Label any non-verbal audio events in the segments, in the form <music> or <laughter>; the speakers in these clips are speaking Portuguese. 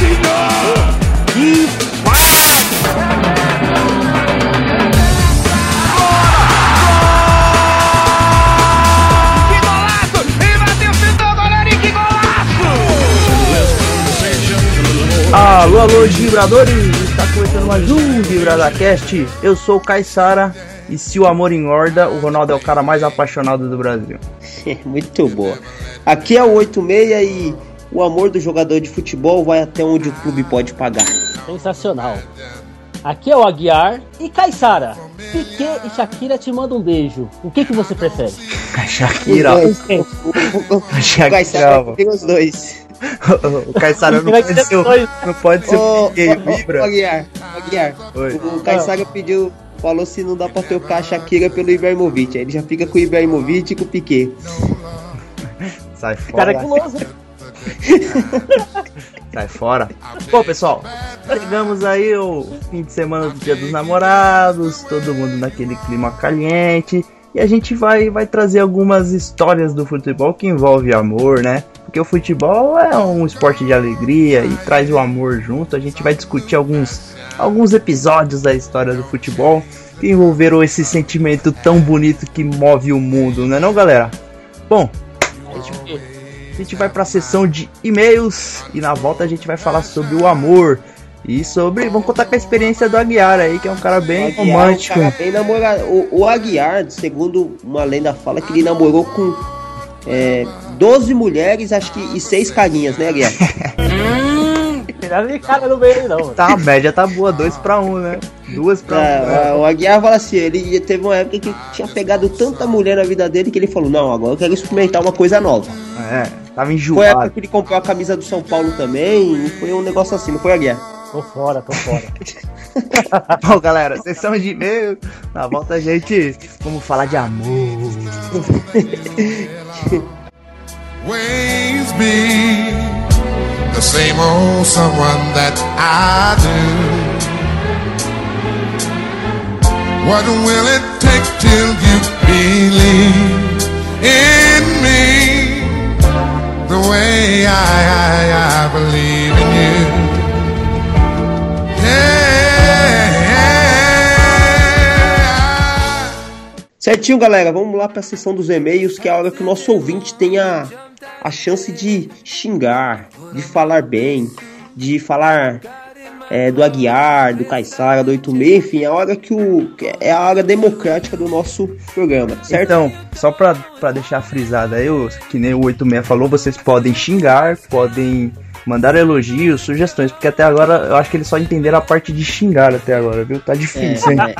E Alô, alô, vibradores! Está começando mais um VibradaCast. Eu sou o Caissara e se o amor engorda, o Ronaldo é o cara mais apaixonado do Brasil. <laughs> Muito boa. Aqui é o 86 e o amor do jogador de futebol vai até onde o clube pode pagar. Sensacional. Aqui é o Aguiar e Caissara. Piquet e Shakira te mandam um beijo. O que, que você prefere? A Shakira. <laughs> A Shakira. tem os dois. o Caissara não, pode ser, não pode ser o Piquet Vibra. Aguiar, Aguiar. O Caissara pediu falou se não dá pra trocar a Shakira pelo Ibrahimovic. Aí ele já fica com o Ibrahimovic e com o Piquet. Sai fora. Cara é guloso. <laughs> Sai fora. Bom, pessoal, chegamos aí o fim de semana do Dia dos Namorados, todo mundo naquele clima caliente. E a gente vai, vai trazer algumas histórias do futebol que envolve amor, né? Porque o futebol é um esporte de alegria e traz o amor junto. A gente vai discutir alguns, alguns episódios da história do futebol que envolveram esse sentimento tão bonito que move o mundo, não é não, galera? Bom, a gente, vai para a sessão de e-mails e na volta a gente vai falar sobre o amor e sobre. Vamos contar com a experiência do Aguiar aí, que é um cara bem Aguiar, romântico. Um cara bem namorado. O, o, Aguiar, segundo uma lenda fala, que ele namorou com é, 12 mulheres, acho que, e 6 carinhas, né, Aguiar? <laughs> De cara no meio, não. Tá, a média tá boa, 2 pra 1, um, né? Duas pra é, um. Né? O Aguiar fala assim, ele teve uma época que tinha pegado tanta mulher na vida dele que ele falou, não, agora eu quero experimentar uma coisa nova. É, tava enjoado. Foi a época que ele comprou a camisa do São Paulo também, foi um negócio assim, não foi, Aguiar? Tô fora, tô fora. <laughs> Bom, galera, sessão de e-mail. Na volta a gente vamos falar de amor. Ways be the same old someone that I do. What will it take till you believe in me I, I, I believe in you? Certinho, galera, vamos lá para a sessão dos e-mails, que é a hora que o nosso ouvinte tem a, a chance de xingar, de falar bem, de falar é, do Aguiar, do Caissara, do 86, enfim, é a hora que o. É a hora democrática do nosso programa, certo? Então, só para deixar frisado aí, que nem o 86 falou, vocês podem xingar, podem Mandaram elogios, sugestões, porque até agora eu acho que eles só entenderam a parte de xingar até agora, viu? Tá difícil, é, hein?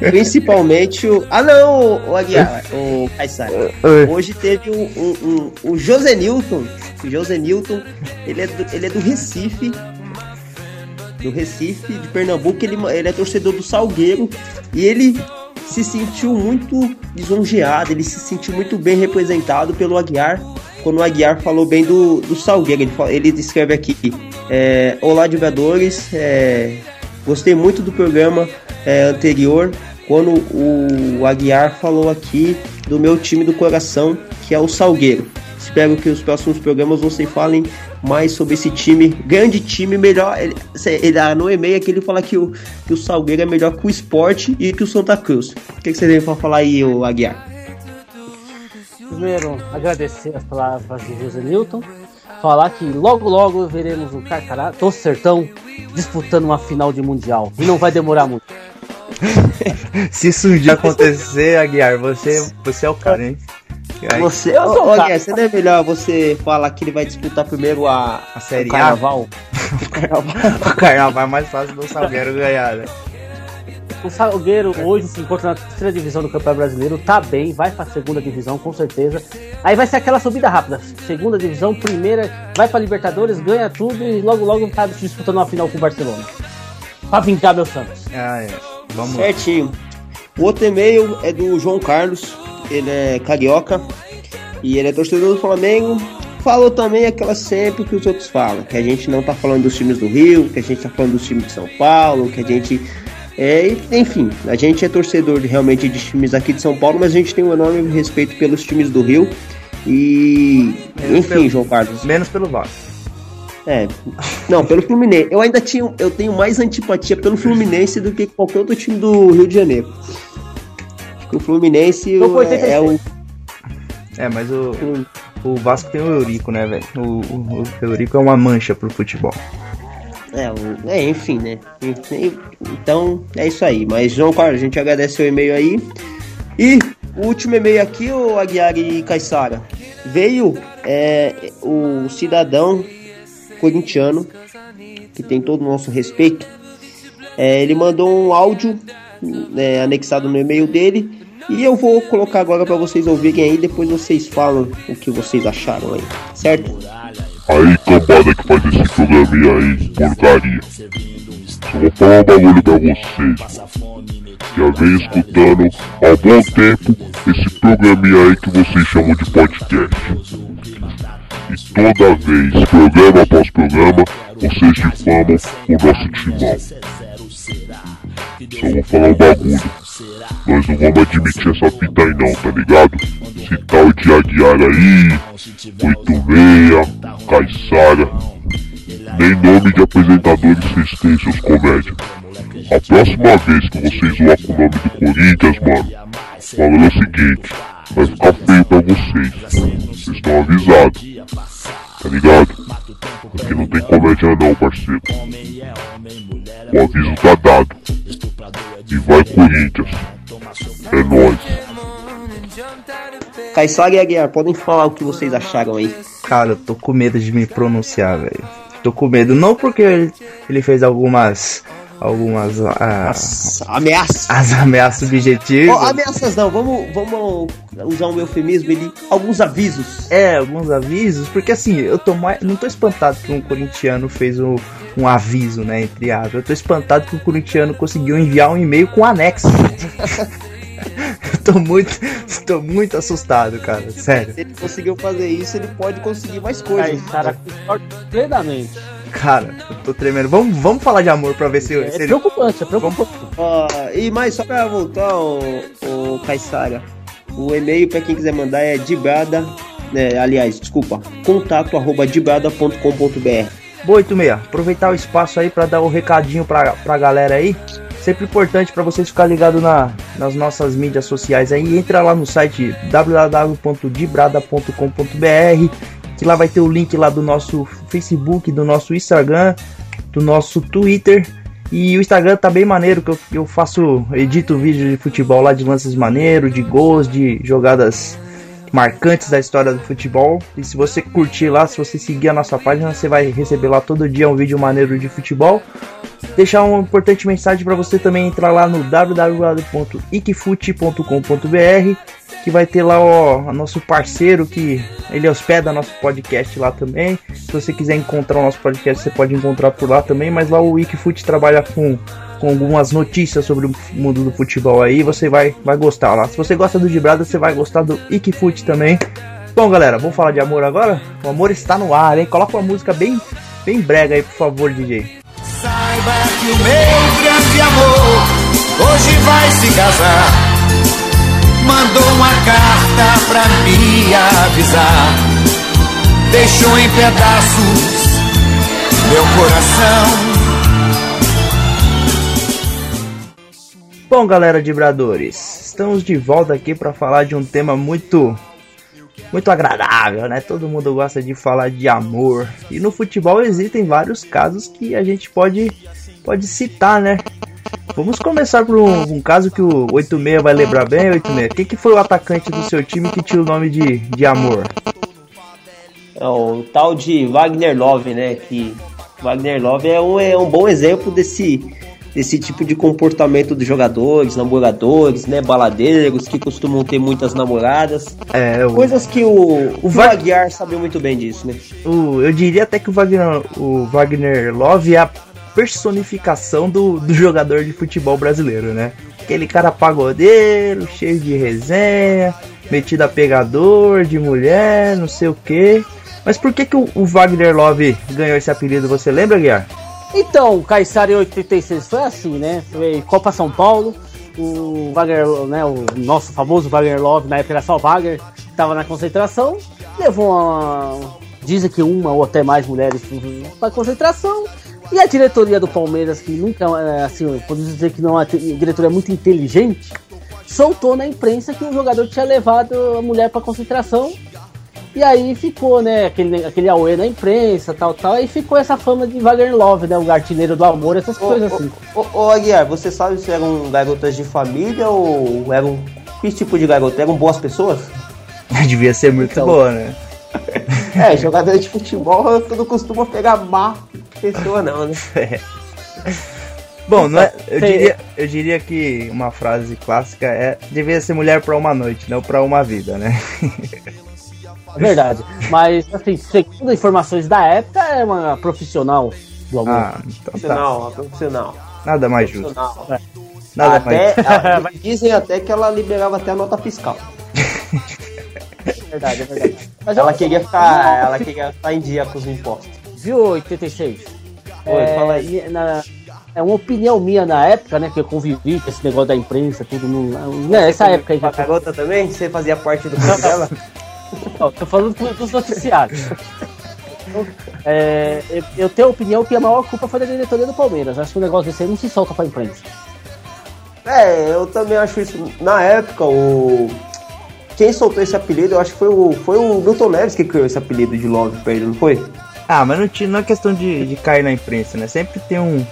É, é. Principalmente o. Ah, não, o Aguiar, o Caissara. <laughs> Hoje teve um, um, um, o José Newton. O José Newton, ele é do, ele é do Recife. Do Recife, de Pernambuco, ele, ele é torcedor do Salgueiro. E ele se sentiu muito lisonjeado, ele se sentiu muito bem representado pelo Aguiar quando o Aguiar falou bem do, do Salgueiro. Ele, ele escreve aqui: é, Olá, jogadores, é, gostei muito do programa é, anterior. Quando o Aguiar falou aqui do meu time do coração, que é o Salgueiro. Espero que os próximos programas vocês falem mais sobre esse time, grande time, melhor. Ele, ele ah, no e-mail aqui ele fala que o, que o Salgueiro é melhor que o esporte e que o Santa Cruz. O que, que você tem para falar aí, o Aguiar? Primeiro, agradecer as palavras de José Newton. Falar que logo logo veremos o Carcará do Sertão disputando uma final de Mundial. E não vai demorar muito. <laughs> Se isso um dia acontecer, Aguiar, você, você é o cara, hein? Você, ô, ô, Aguiar, você não é melhor você falar que ele vai disputar primeiro a, a Série A? Carnaval? o Carnaval. <laughs> <laughs> o Carnaval é mais fácil do Salgueiro ganhar, né? O Salgueiro hoje se encontra na terceira divisão do Campeonato Brasileiro, tá bem, vai pra segunda divisão com certeza. Aí vai ser aquela subida rápida. Segunda divisão, primeira, vai pra Libertadores, ganha tudo e logo logo tá disputando uma final com o Barcelona. Pra vingar meu Santos. Ah, é. Vamos Certinho. O outro e-mail é do João Carlos, ele é carioca e ele é torcedor do Flamengo. Falou também aquela sempre que os outros falam, que a gente não tá falando dos times do Rio, que a gente tá falando dos times de São Paulo, que a gente é, enfim, a gente é torcedor de, realmente de times aqui de São Paulo, mas a gente tem um enorme respeito pelos times do Rio. E. Menos enfim, pelo, João Carlos. Menos pelo Vasco. É. Não, pelo Fluminense. Eu ainda tinha, eu tenho mais antipatia pelo Fluminense do que qualquer outro time do Rio de Janeiro. O Fluminense é, é o É, mas o, o Vasco tem o Eurico, né, velho? O, o, o Eurico é uma mancha pro futebol. É, é, enfim, né? Então, é isso aí. Mas, João Carlos, a gente agradece o e-mail aí. E o último e-mail aqui, o Aguiar e Caissara. Veio é, o cidadão corintiano, que tem todo o nosso respeito. É, ele mandou um áudio é, anexado no e-mail dele. E eu vou colocar agora para vocês ouvirem aí. Depois vocês falam o que vocês acharam aí, certo? Aí, cambada que faz esse programinha aí, porcaria. Só vou falar um bagulho pra vocês, Já vem escutando há bom tempo esse programinha aí que vocês chamam de podcast. E toda vez, programa após programa, vocês difamam o nosso timão. Só vou falar um bagulho. Nós não vamos admitir essa fita aí não, tá ligado? Esse tal de Aguiar aí, 86, Caissara, nem nome de apresentadores vocês têm, seus comédias. A próxima vez que vocês zoar com o nome do Corinthians, mano, falando o seguinte, vai ficar feio pra vocês. Vocês estão avisados. Tá ligado? Aqui não tem comédia não, parceiro. O aviso tá dado. E vai Corinthians. É nóis. Caissara e Aguiar, podem falar o que vocês acharam aí. Cara, eu tô com medo de me pronunciar, velho. Tô com medo, não porque ele, ele fez algumas algumas ah, as ameaças. As ameaças subjetivas. Oh, ameaças não, vamos, vamos usar um eufemismo, ele alguns avisos. É, alguns avisos, porque assim, eu tô mais, não tô espantado que um corintiano fez um, um aviso, né, entre aspas. Eu tô espantado que o corintiano conseguiu enviar um e-mail com anexo. <laughs> eu tô muito, tô muito assustado, cara, sério. Se ele conseguiu fazer isso, ele pode conseguir mais coisas. Aí, cara, plenamente. Cara, eu tô tremendo. Vamos, vamos falar de amor pra ver se. É, se é preocupante, é preocupante. Uh, e mais, só pra voltar, o, o Caissara, o e-mail pra quem quiser mandar é dibrada. É, aliás, desculpa, contato arroba dibrada.com.br. Boa, 86, aproveitar o espaço aí para dar o um recadinho pra, pra galera aí. Sempre importante para vocês ficar ligado na, nas nossas mídias sociais aí. Entra lá no site www.dibrada.com.br que lá vai ter o link lá do nosso Facebook, do nosso Instagram, do nosso Twitter. E o Instagram tá bem maneiro, que eu, eu faço, edito vídeo de futebol lá de lances maneiro, de gols, de jogadas marcantes da história do futebol. E se você curtir lá, se você seguir a nossa página, você vai receber lá todo dia um vídeo maneiro de futebol. Deixar uma importante mensagem para você também entrar lá no www.ikfute.com.br que vai ter lá o nosso parceiro que ele hospeda nosso podcast lá também. Se você quiser encontrar o nosso podcast, você pode encontrar por lá também, mas lá o Wikifut trabalha com, com algumas notícias sobre o mundo do futebol aí, você vai, vai gostar lá. Se você gosta do Gibrada, você vai gostar do Wikifut também. Bom, galera, vamos falar de amor agora? O amor está no ar, hein? Coloca uma música bem, bem brega aí, por favor, DJ. Saiba que o meu grande amor hoje vai se casar mandou uma carta pra me avisar. Deixou em pedaços meu coração. Bom, galera de Bradores, estamos de volta aqui para falar de um tema muito muito agradável, né? Todo mundo gosta de falar de amor. E no futebol existem vários casos que a gente pode pode citar, né? Vamos começar por um, um, caso que o 86 vai lembrar bem, 86. Quem que foi o atacante do seu time que tinha o nome de, de amor? É o tal de Wagner Love, né? Que Wagner Love é um, é um bom exemplo desse, desse tipo de comportamento dos jogadores, namoradores, né? Baladeiros que costumam ter muitas namoradas. É, o... Coisas que o, o Wagner sabe muito bem disso, né? O, eu diria até que o Wagner, o Wagner Love é a personificação do, do jogador de futebol brasileiro, né? Aquele cara pagodeiro, cheio de resenha, metido a pegador de mulher, não sei o que. Mas por que, que o, o, Wagner Love ganhou esse apelido? Você lembra, Guiar? Então, o Caissara 86 foi assim, né? Foi Copa São Paulo. O Wagner, né? O nosso famoso Wagner Love, na época era só Wagner, estava na concentração, levou uma, dizem que uma ou até mais mulheres para concentração. E a diretoria do Palmeiras, que nunca, é, assim, podemos dizer que não é uma diretoria muito inteligente, soltou na imprensa que o jogador tinha levado a mulher para concentração. E aí ficou, né, aquele, aquele auê na imprensa, tal, tal, e ficou essa fama de Wagner Love, né, o artilheiro do amor, essas ô, coisas assim. Ô, ô, Aguiar, você sabe se eram garotas de família ou eram... Que tipo de garota? Eram boas pessoas? <laughs> Devia ser muito então, boa, né? <laughs> É, jogador de futebol não costuma pegar má pessoa, não, né? <laughs> É. Bom, não é, eu, diria, eu diria que uma frase clássica é devia ser mulher para uma noite, não para uma vida, né? É verdade. Mas, assim, segundo informações da época, é uma profissional do amor. Ah, então profissional, tá. uma profissional. Nada mais justo. É. Nada até, mais... A, <laughs> dizem até que ela liberava até a nota fiscal. <laughs> É verdade, é verdade. Mas ela, queria ficar, ela queria ficar em dia com os impostos. Viu, 86? Oi, é, fala aí. Na, é uma opinião minha na época, né? Que eu convivi com esse negócio da imprensa, tudo no. Né, essa época aí. Já... A garota também? Você fazia parte do clube dela? <laughs> Não, tô falando dos noticiários. <laughs> É, eu tenho a opinião que a maior culpa foi da diretoria do Palmeiras. Acho que o negócio desse aí não se solta pra imprensa. É, eu também acho isso. Na época, o. Quem soltou esse apelido, eu acho que foi o, foi o Milton Neves que criou esse apelido de Love pra ele, não foi? Ah, mas não, tinha, não é questão de, de cair na imprensa, né? Sempre tem um,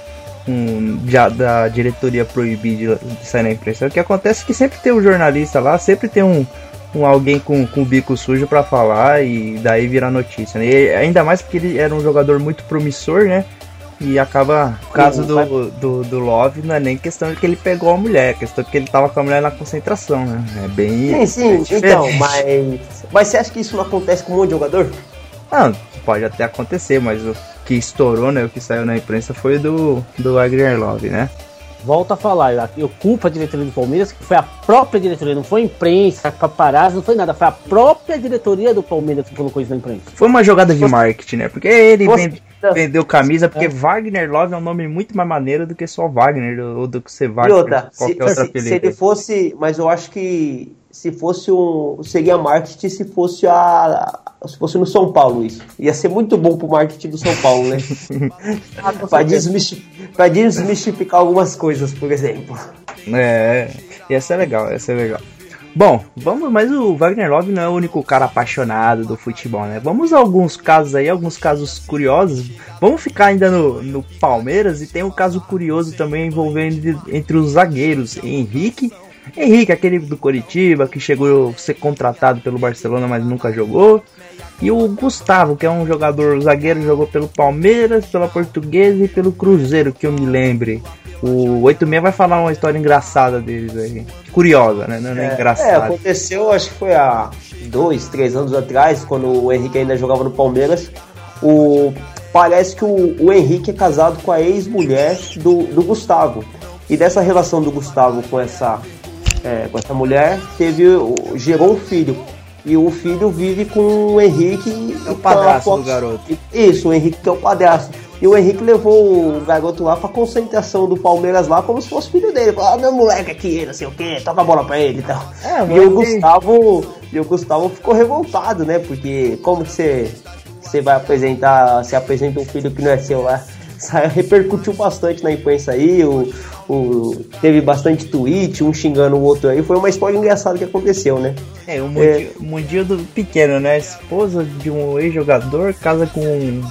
um já, da diretoria proibir de, de, sair na imprensa. O que acontece é que sempre tem um jornalista lá, sempre tem um, um alguém com, com o bico sujo para falar e daí virar notícia. Né? E ainda mais porque ele era um jogador muito promissor, né? E acaba, no caso do, do, do Love, não é nem questão de que ele pegou a mulher, é questão de que ele tava com a mulher na concentração, né? É bem. Sim, sim, é então, mas. Mas você acha que isso não acontece com um monte de jogador? Não, pode até acontecer, mas o que estourou, né? O que saiu na imprensa foi do, do Wagner Love, né? volto a falar, eu culpo a diretoria do Palmeiras, que foi a própria diretoria, não foi a imprensa, paparazzi, não foi nada, foi a própria diretoria do Palmeiras que colocou isso na imprensa. Foi uma jogada de marketing, né? Porque ele Fosse... vendeu camisa, porque é. Wagner Love é um nome muito mais maneiro do que só Wagner, ou do que ser Wagner. Outra, se, se, se ele fosse, mas eu acho que se fosse um. Seria marketing se fosse a. Se fosse no São Paulo isso. Ia ser muito bom pro marketing do São Paulo, né? <laughs> pra, desmistificar, pra desmistificar algumas coisas, por exemplo. É, ia ser legal, ia ser legal. Bom, vamos, mas o Wagner Love não é o único cara apaixonado do futebol, né? Vamos a alguns casos aí, alguns casos curiosos. Vamos ficar ainda no, no Palmeiras e tem um caso curioso também envolvendo entre os zagueiros Henrique Henrique, aquele do Coritiba, que chegou a ser contratado pelo Barcelona, mas nunca jogou. E o Gustavo, que é um jogador zagueiro, jogou pelo Palmeiras, pela Portuguesa e pelo Cruzeiro, que eu me lembre. O 86 vai falar uma história engraçada deles aí. Curiosa, né? Não é, é engraçada. É, aconteceu, acho que foi há dois, três anos atrás, quando o Henrique ainda jogava no Palmeiras. O, parece que o, o Henrique é casado com a ex-mulher do, do Gustavo. E dessa relação do Gustavo com essa é, com essa mulher, teve, gerou um filho. E o filho vive com o Henrique. É o padrasto do garoto. Isso, o Henrique que é o padrasto. E o Henrique levou o garoto lá pra concentração do Palmeiras lá, como se fosse filho dele. Falou, ah, meu moleque aqui, não sei o que, toca a bola pra ele e tal. É, e o Gustavo. E o Gustavo ficou revoltado, né? Porque como que você, você vai apresentar. Você apresenta um filho que não é seu lá? Repercutiu bastante na imprensa aí, o, o, teve bastante tweet, um xingando o outro aí. Foi uma história engraçada que aconteceu, né? É, o um é, mundinho do pequeno, né? Esposa de um ex-jogador casa com,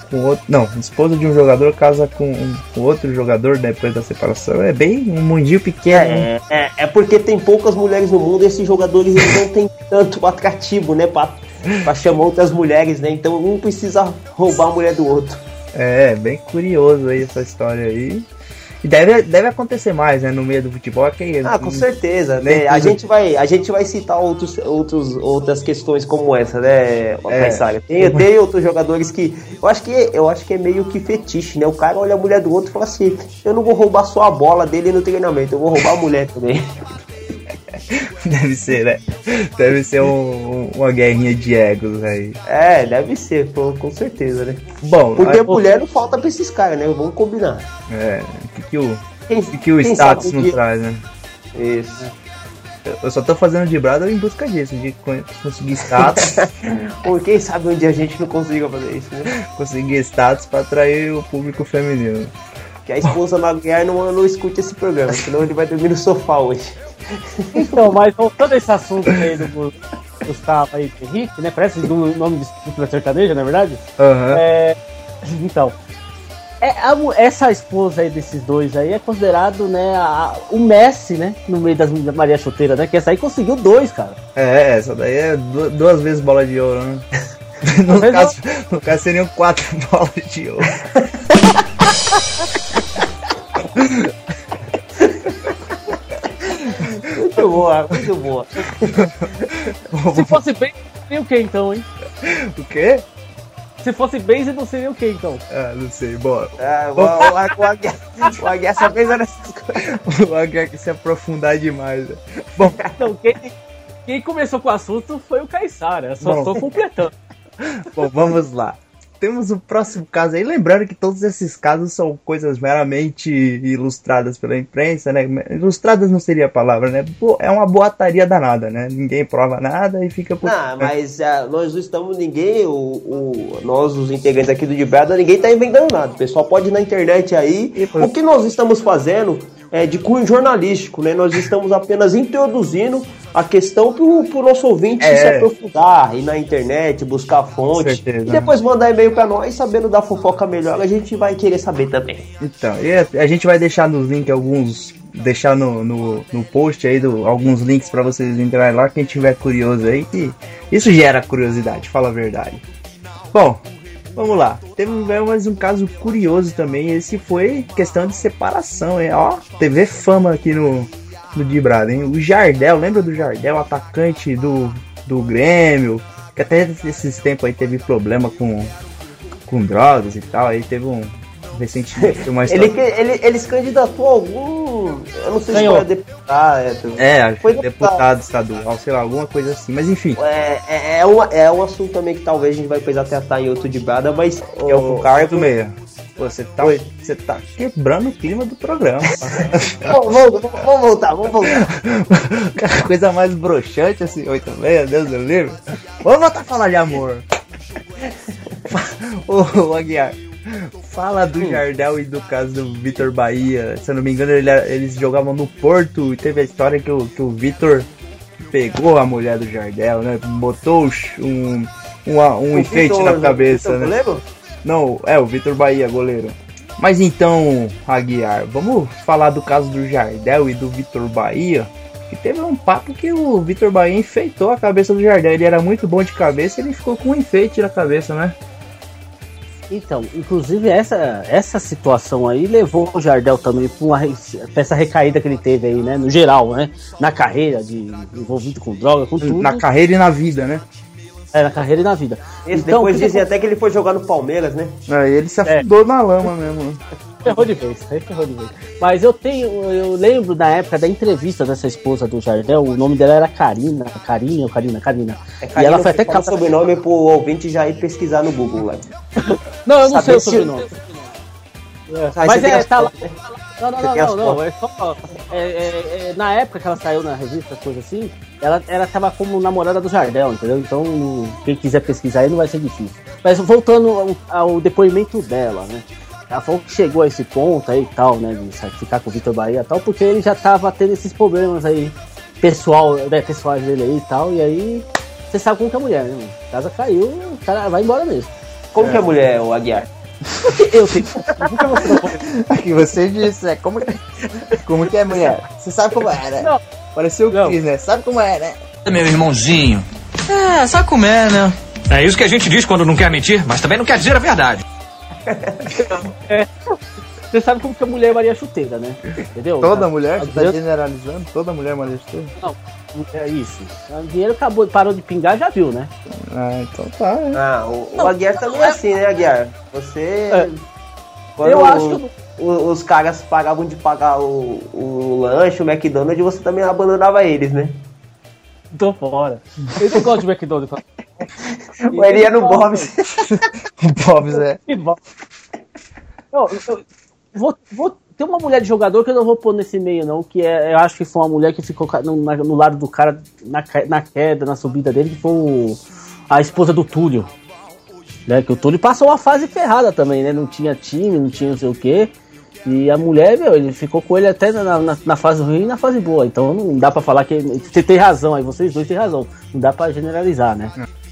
com outro. Não, esposa de um jogador casa com, com outro jogador depois da separação. É bem um mundinho pequeno. É, né? é, é, porque tem poucas mulheres no mundo e esses jogadores não têm tanto <laughs> atrativo, né? Pra, pra chamar outras mulheres, né? Então um precisa roubar a mulher do outro. É, bem curioso aí essa história aí. E deve, deve acontecer mais, né, no meio do futebol. Que, ah, com certeza. Né? A, gente vai, a gente vai citar outros, outros, outras questões como essa, né, é. Tem, tem outros jogadores que. Eu acho que, eu acho que é meio que fetiche, né? O cara olha a mulher do outro e fala assim: eu não vou roubar só a bola dele no treinamento, eu vou roubar a mulher também. <laughs> <laughs> Deve ser, né? Deve ser um, uma guerrinha de egos aí. É, deve ser, com certeza, né? Bom, porque a mulher não falta pra esses caras, né? Vamos combinar. É, o que, que o, quem, que, que o status não traz, né? Isso. Eu só tô fazendo de brado em busca disso, de conseguir status. <laughs> Por quem sabe um dia a gente não consiga fazer isso, né? <laughs> Conseguir status pra atrair o público feminino. Que a esposa Maguiar não, não escute esse programa, senão ele vai dormir no sofá hoje. Então, mas voltando a esse assunto aí do Gustavo aí, Henrique, né? Parece o nome de dupla sertaneja, na é verdade? Uhum. É, <clears throat> então, é, a, essa esposa aí desses dois aí é considerado, né, a, o Messi, né? No meio das Maria Chuteira, né? Que essa aí conseguiu dois, cara. É, essa daí é duas vezes bola de ouro, né? <laughs> no, caso, no caso seriam quatro <laughs> bolas de ouro. <laughs> muito boa, muito boa. Se fosse bem, seria o que então, hein? O quê? Se fosse Base, não seria o que então? Ah, não sei, bora. Ah, o, o, o, o Aguiar só pensa nessas coisas. O Aguiar quer se aprofundar demais. Né? Bom, então, quem, quem começou com o assunto foi o Caissara, só Bom. tô completando. Bom, vamos lá temos o próximo caso aí. Lembrando que todos esses casos são coisas meramente ilustradas pela imprensa, né? Ilustradas não seria a palavra, né? É uma boataria danada, né? Ninguém prova nada e fica por. Ah, mas uh, nós não estamos, ninguém, o, o, nós, os integrantes aqui do Dibrada, ninguém está inventando nada. O pessoal pode ir na internet aí. E, o que nós estamos fazendo é, de cunho jornalístico, né? Nós estamos apenas introduzindo a questão para o nosso ouvinte é. se aprofundar, ir na internet, buscar fonte certeza, e depois mandar e-mail para nós, sabendo da fofoca melhor, a gente vai querer saber também. Então, a gente vai deixar nos links alguns deixar no, no, no, post aí do, alguns links para vocês entrarem lá, quem tiver curioso aí, que isso gera curiosidade, fala a verdade. Bom, Vamos lá. Teve mais um caso curioso também. Esse foi questão de separação, hein? Ó, TV fama aqui no, no Dibrado, hein? O Jardel, lembra do Jardel, atacante do, do Grêmio? Que até esses tempos aí teve problema com, com drogas e tal. Aí teve um, recentemente uma <laughs> história. ele, ele, ele se candidatou a algum. Eu não sei Ganhou. se foi deputado. É, é acho foi deputado. deputado estadual, sei lá, alguma coisa assim. Mas enfim. É, é, é, uma, é um assunto também que talvez a gente vai precisar tratar em outro de brada, mas é o cargo. Meia. Você tá, você tá quebrando o clima do programa. <laughs> vamos, vamos, vamos, voltar, vamos voltar. <laughs> Coisa mais broxante assim, 8 meia, Deus do livre. Vamos voltar a falar de amor. <laughs> Ô, Aguiar, Fala do hum. Jardel e do caso do Vitor Bahia. Se eu não me engano, ele, eles jogavam no Porto e teve a história que o, que o Vitor pegou a mulher do Jardel, né? Botou um, um, um enfeite Victor, na cabeça, Victor né? Goleiro? Não, é o Vitor Bahia, goleiro. Mas então, Aguiar, vamos falar do caso do Jardel e do Vitor Bahia. Que teve um papo que o Vitor Bahia enfeitou a cabeça do Jardel. Ele era muito bom de cabeça e ele ficou com um enfeite na cabeça, né? Então, inclusive essa, essa situação aí levou o Jardel também para uma pra essa recaída que ele teve aí, né? No geral, né? Na carreira, de envolvido com droga, com tudo. Na carreira e na vida, né? É, na carreira e na vida. Esse então, depois dizem até que ele foi jogar no Palmeiras, né? É, ele se afundou é. na lama mesmo. <laughs> Ferrou de vez, aí ferrou de vez. Mas eu tenho, eu lembro da época da entrevista dessa esposa do Jardel, o nome dela era Karina, Carinha ou Karina, Karina. É, Karina e ela foi até capaz... sobrenome pro ouvinte já ir pesquisar no Google lá. não, eu não sei o sobrenome. É, mas é, tá lá. Não, não, não, não, não, é só. É, é, é, na época que ela saiu na revista, coisa assim, ela, ela tava como namorada do Jardel, entendeu? Então, quem quiser pesquisar aí não vai ser difícil. Mas voltando ao, ao depoimento dela, né? Ela falou que chegou a esse ponto aí e tal, né? De ficar com o Vitor Bahia e tal, porque ele já tava tendo esses problemas aí, pessoal, né, pessoais dele aí e tal, e aí você sabe como que é a mulher, né? A casa caiu, o cara vai embora mesmo. Como é. que é a mulher, o Aguiar? <laughs> Eu sei. que você disse, é como, como que é mulher? Você sabe como é, né? Não. Pareceu o Cris, né? Sabe como é, né? Meu irmãozinho. É, sabe como é, né? É isso que a gente diz quando não quer mentir, mas também não quer dizer a verdade. é. Você sabe como que a mulher é Maria Chuteira, né? Entendeu? Toda mulher? Você tá generalizando? Toda mulher é Maria Chuteira? Não, é isso. O dinheiro acabou, parou de pingar, já viu, né? Ah, então tá. É. Ah, o, o Aguiar também é assim, né, Aguiar? Você. É. Quando eu acho que. O, os caras pagavam de pagar o, o lanche, o McDonald's, você também abandonava eles, né? Tô fora. Eu não gosto de McDonald's. ele ia no Bob's. o Bob's, é. <laughs> Não, eu, vou, vou tem uma mulher de jogador que eu não vou pôr nesse meio, não, que é, eu acho que foi uma mulher que ficou no, no lado do cara na, na queda, na subida dele, que foi o, a esposa do Túlio. Né? Que o Túlio passou uma fase ferrada também, né? Não tinha time, não tinha não sei o quê. E a mulher, meu, ele ficou com ele até na, na, na fase ruim e na fase boa. Então não dá para falar que. Você tem razão aí, vocês dois têm razão. Não dá para generalizar, né?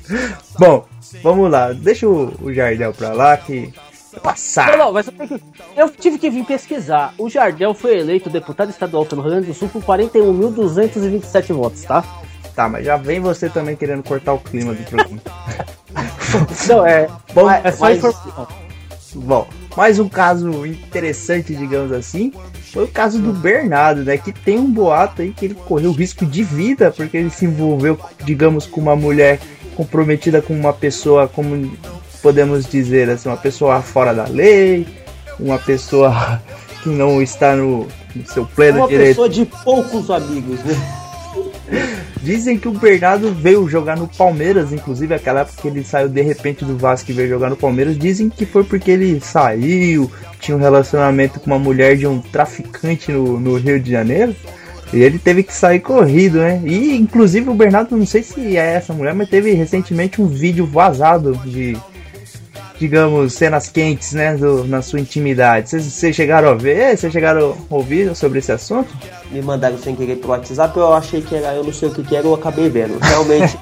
<laughs> Bom, vamos lá. Deixa o, o Jardel pra lá que. Passar. Não, mas eu tive que vir pesquisar. O Jardel foi eleito deputado estadual pelo Rio Grande do Sul com 41.227 votos, tá? Tá, mas já vem você também querendo cortar o clima do programa. <laughs> não, é. Bom, é só mas... informação. Bom, mais um caso interessante, digamos assim, foi o caso do Bernardo, né? Que tem um boato aí que ele correu risco de vida porque ele se envolveu, digamos, com uma mulher comprometida com uma pessoa, como podemos dizer assim, uma pessoa fora da lei, uma pessoa <laughs> que não está no, no seu pleno uma direito. Uma pessoa de poucos amigos, né? <laughs> Dizem que o Bernardo veio jogar no Palmeiras, inclusive aquela época que ele saiu de repente do Vasco e veio jogar no Palmeiras. Dizem que foi porque ele saiu, tinha um relacionamento com uma mulher de um traficante no, no Rio de Janeiro. E ele teve que sair corrido, né? E inclusive o Bernardo, não sei se é essa mulher, mas teve recentemente um vídeo vazado de digamos, cenas quentes, né, do, na sua intimidade. Vocês chegaram a ver? Vocês chegaram a ouvir sobre esse assunto? Me mandaram sem querer pro WhatsApp, eu achei que era, eu não sei o que, que era, eu acabei vendo. Realmente.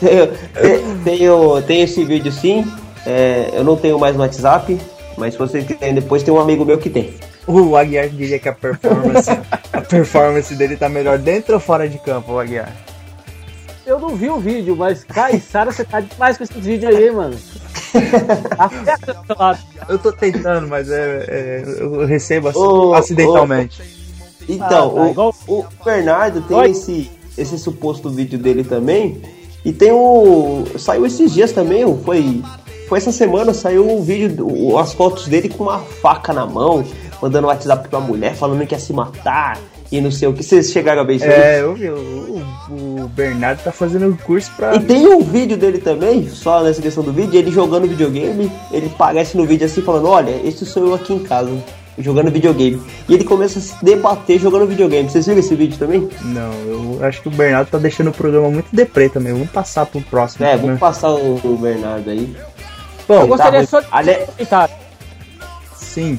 <laughs> tenho, tenho, esse vídeo sim. É, eu não tenho mais no WhatsApp, mas se vocês quiserem depois, tem um amigo meu que tem. O Aguiar diria que a performance, a performance dele tá melhor dentro ou fora de campo, o Aguiar? Eu não vi o vídeo, mas, Caissara, você tá demais com esse vídeo aí, mano. eu tô tentando, mas é, é eu recebo assim, oh, acidentalmente. Oh. Então, ah, tá, o, o, Bernardo tem esse, esse suposto vídeo dele também. E tem o. Saiu esses dias também, foi. Foi essa semana, saiu um vídeo, as fotos dele com uma faca na mão, mandando WhatsApp pra mulher, falando que ia se matar e não sei o que. Vocês chegaram a ver isso É, eu vi. O, o, Bernardo tá fazendo curso pra. E tem um vídeo dele também, só nessa questão do vídeo, ele jogando videogame. Ele aparece no vídeo assim, falando: Olha, esse sou eu aqui em casa. Jogando videogame. E ele começa a se debater jogando videogame. Vocês viram esse vídeo também? Não, eu acho que o Bernardo tá deixando o programa muito deprê também. Vamos passar pro próximo. É, vamos passar o, o, Bernardo aí. Bom, eu gostaria tá, só de Ale... Sim.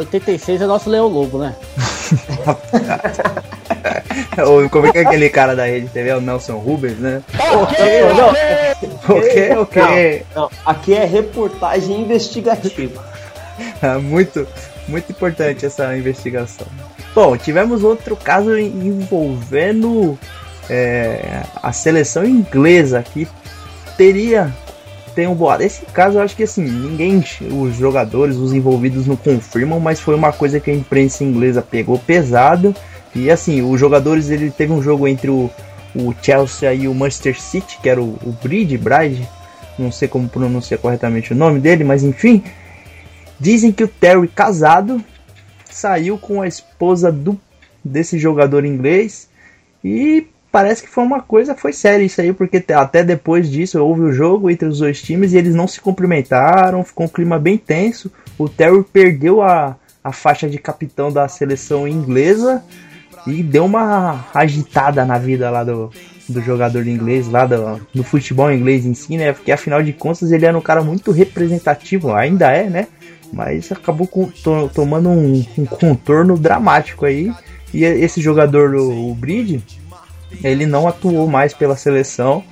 86 é nosso Leão Lobo, né? <laughs> Como é que é aquele cara da rede TV, o Nelson Rubens, né? Ok, ok. Não, não, aqui é reportagem investigativa. É <laughs> muito, muito importante essa investigação. Bom, tivemos outro caso envolvendo é, a seleção inglesa que teria tem um boato. Esse caso eu acho que assim, ninguém, os jogadores, os envolvidos não confirmam, mas foi uma coisa que a imprensa inglesa pegou pesado. E assim, os jogadores, ele teve um jogo entre o, o Chelsea e o Manchester City, que era o, o Bride, Bride, não sei como pronunciar corretamente o nome dele, mas enfim. Dizem que o Terry casado saiu com a esposa do desse jogador inglês e parece que foi uma coisa, foi séria isso aí, porque até depois disso houve o jogo entre os dois times e eles não se cumprimentaram, ficou um clima bem tenso. O Terry perdeu a, a faixa de capitão da seleção inglesa e deu uma agitada na vida lá do, do jogador inglês, lá do, do futebol inglês em si, né? Porque afinal de contas ele era um cara muito representativo, ainda é, né? Mas acabou com, to, tomando um, um, contorno dramático aí. E esse jogador, o, o ele não atuou mais pela seleção,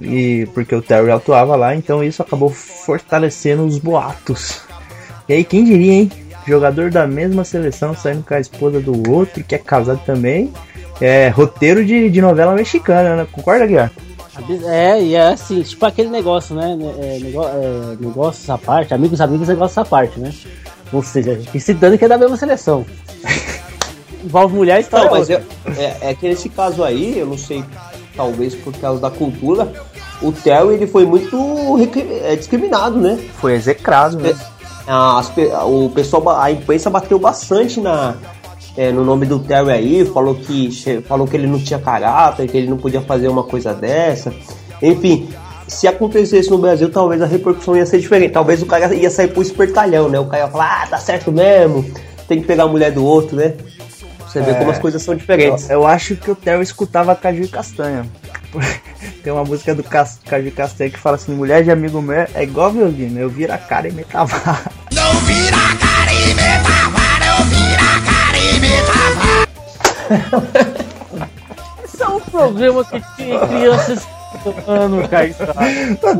e porque o Terry atuava lá, então isso acabou fortalecendo os boatos. E aí, quem diria, hein? Jogador da mesma seleção saindo com a esposa do outro, que é casado também. É roteiro de, de novela mexicana, né? Concorda, Guiar? É, e é assim, tipo aquele negócio, né? É, nego, é, negócios à parte, amigos, amigos, negócios à parte, né? Ou seja, e se dando que é da mesma seleção. <laughs> envolve mulheres Não, mas eu, é, é que nesse caso aí, eu não sei, talvez por causa da cultura, o Theo ele foi muito é, discriminado, né? Foi execrado, né? As, o pessoal, a imprensa bateu bastante na, é, no nome do Terry aí, falou que, falou que ele não tinha caráter, que ele não podia fazer uma coisa dessa. Enfim, se acontecesse no Brasil, talvez a repercussão ia ser diferente. Talvez o cara ia sair pro espertalhão, né? O cara ia falar, ah, tá certo mesmo, tem que pegar a mulher do outro, né? Você vê é, como as coisas são diferentes. Eu, eu acho que o Theo escutava Caju e Castanha. <laughs> Tem uma música do Caju e Castanha que fala assim: mulher de amigo meu é igual violino, eu viro a cara e me. <laughs> Não vira a cara e me vara, eu viro a cara e me. Esse é um problema que tinha crianças Mano, <laughs> Caissara.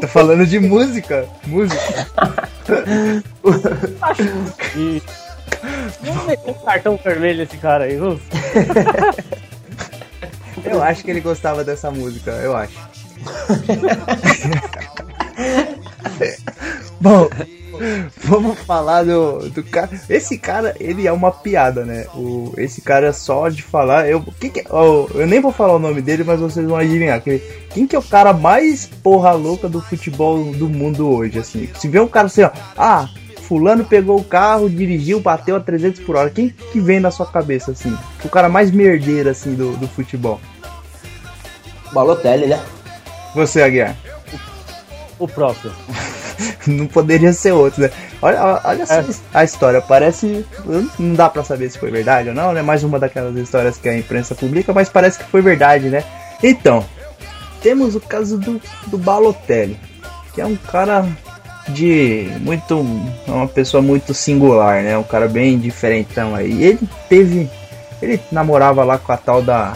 tô falando de música. Música. Acho que. Vamos meter um cartão vermelho esse cara aí, vamos? <laughs> Eu acho que ele gostava dessa música, eu acho. <laughs> Bom, vamos falar do, do cara. Esse cara, ele é uma piada, né? O, esse cara só de falar. Eu, que que, oh, eu nem vou falar o nome dele, mas vocês vão adivinhar. Que, quem que é o cara mais porra louca do futebol do mundo hoje? Assim, se vê um cara assim, ó. Ah, fulano pegou o carro, dirigiu, bateu a 300 por hora. Quem que vem na sua cabeça, assim? O cara mais merdeiro, assim, do, do futebol. Balotelli, né? Você, Aguiar. O próprio. <laughs> não poderia ser outro, né? Olha, olha é. a história, parece. Não dá para saber se foi verdade ou não, né? Mais uma daquelas histórias que a imprensa publica, mas parece que foi verdade, né? Então, temos o caso do, do Balotelli, que é um cara de muito uma pessoa muito singular, né? Um cara bem diferentão aí. Ele teve ele namorava lá com a tal da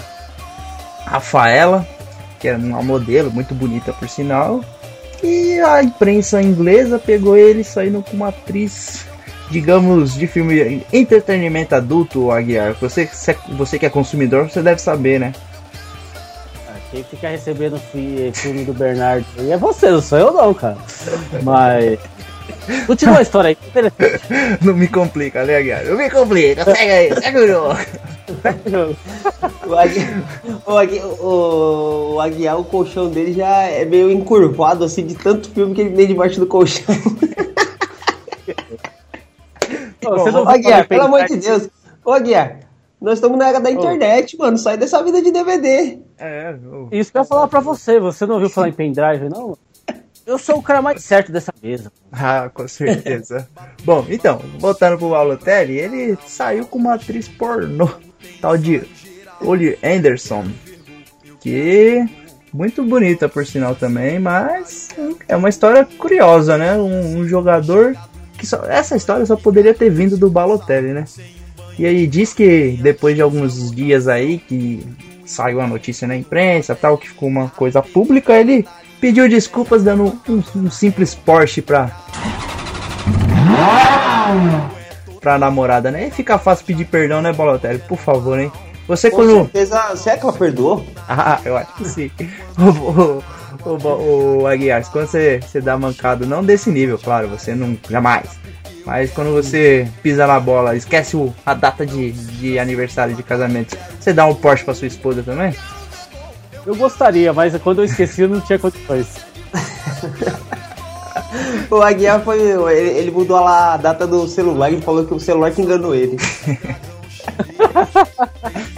Rafaela, que era uma modelo muito bonita por sinal. E a imprensa inglesa pegou ele saindo com uma atriz, digamos, de filme entretenimento adulto, Aguiar. Você, você que é consumidor, você deve saber, né? Quem fica recebendo filme do Bernardo é você, não sou eu não, cara. Mas. Continua a história aí. Não me complica, né, Aguiar? Não me complica, segue aí, segue o jogo. o, Aguiar, o, Aguiar, o, Aguiar, o colchão dele já é meio encurvado, assim, de tanto filme que ele tem debaixo do colchão. Não Aguiar, pelo amor de Deus. Ô, Aguiar, nós estamos na era da internet, mano. Sai dessa vida de DVD. É, Isso que eu ia falar pra você. Você não ouviu falar em pendrive, não? Eu sou o cara mais certo dessa mesa. Ah, com certeza. Bom, então, voltando pro Balotelli, ele saiu com uma atriz pornô, tal de Ollie Anderson, que muito bonita por sinal também, mas é uma história curiosa, né? Um, um jogador que só, essa história só poderia ter vindo do Balotelli, né? E aí diz que depois de alguns dias aí que saiu a notícia na imprensa, tal, que ficou uma coisa pública, ele pediu desculpas dando um, um simples Porsche pra pra namorada, né? E fica fácil pedir perdão, né, Balotelli? Por favor, hein? Você Com quando. certeza, será que ela perdoou? Ah, eu acho que sim. <laughs> o, o, o, o Aguiar, quando você, você dá mancado, não desse nível, claro, você não. jamais. Mas quando você pisa na bola, esquece o, a data de, de aniversário de casamento, você dá um Porsche pra sua esposa também? Eu gostaria, mas quando eu esqueci eu não tinha condições. <laughs> o Aguiar foi. Ele, ele mudou lá a data do celular e falou que o celular que enganou ele. <laughs>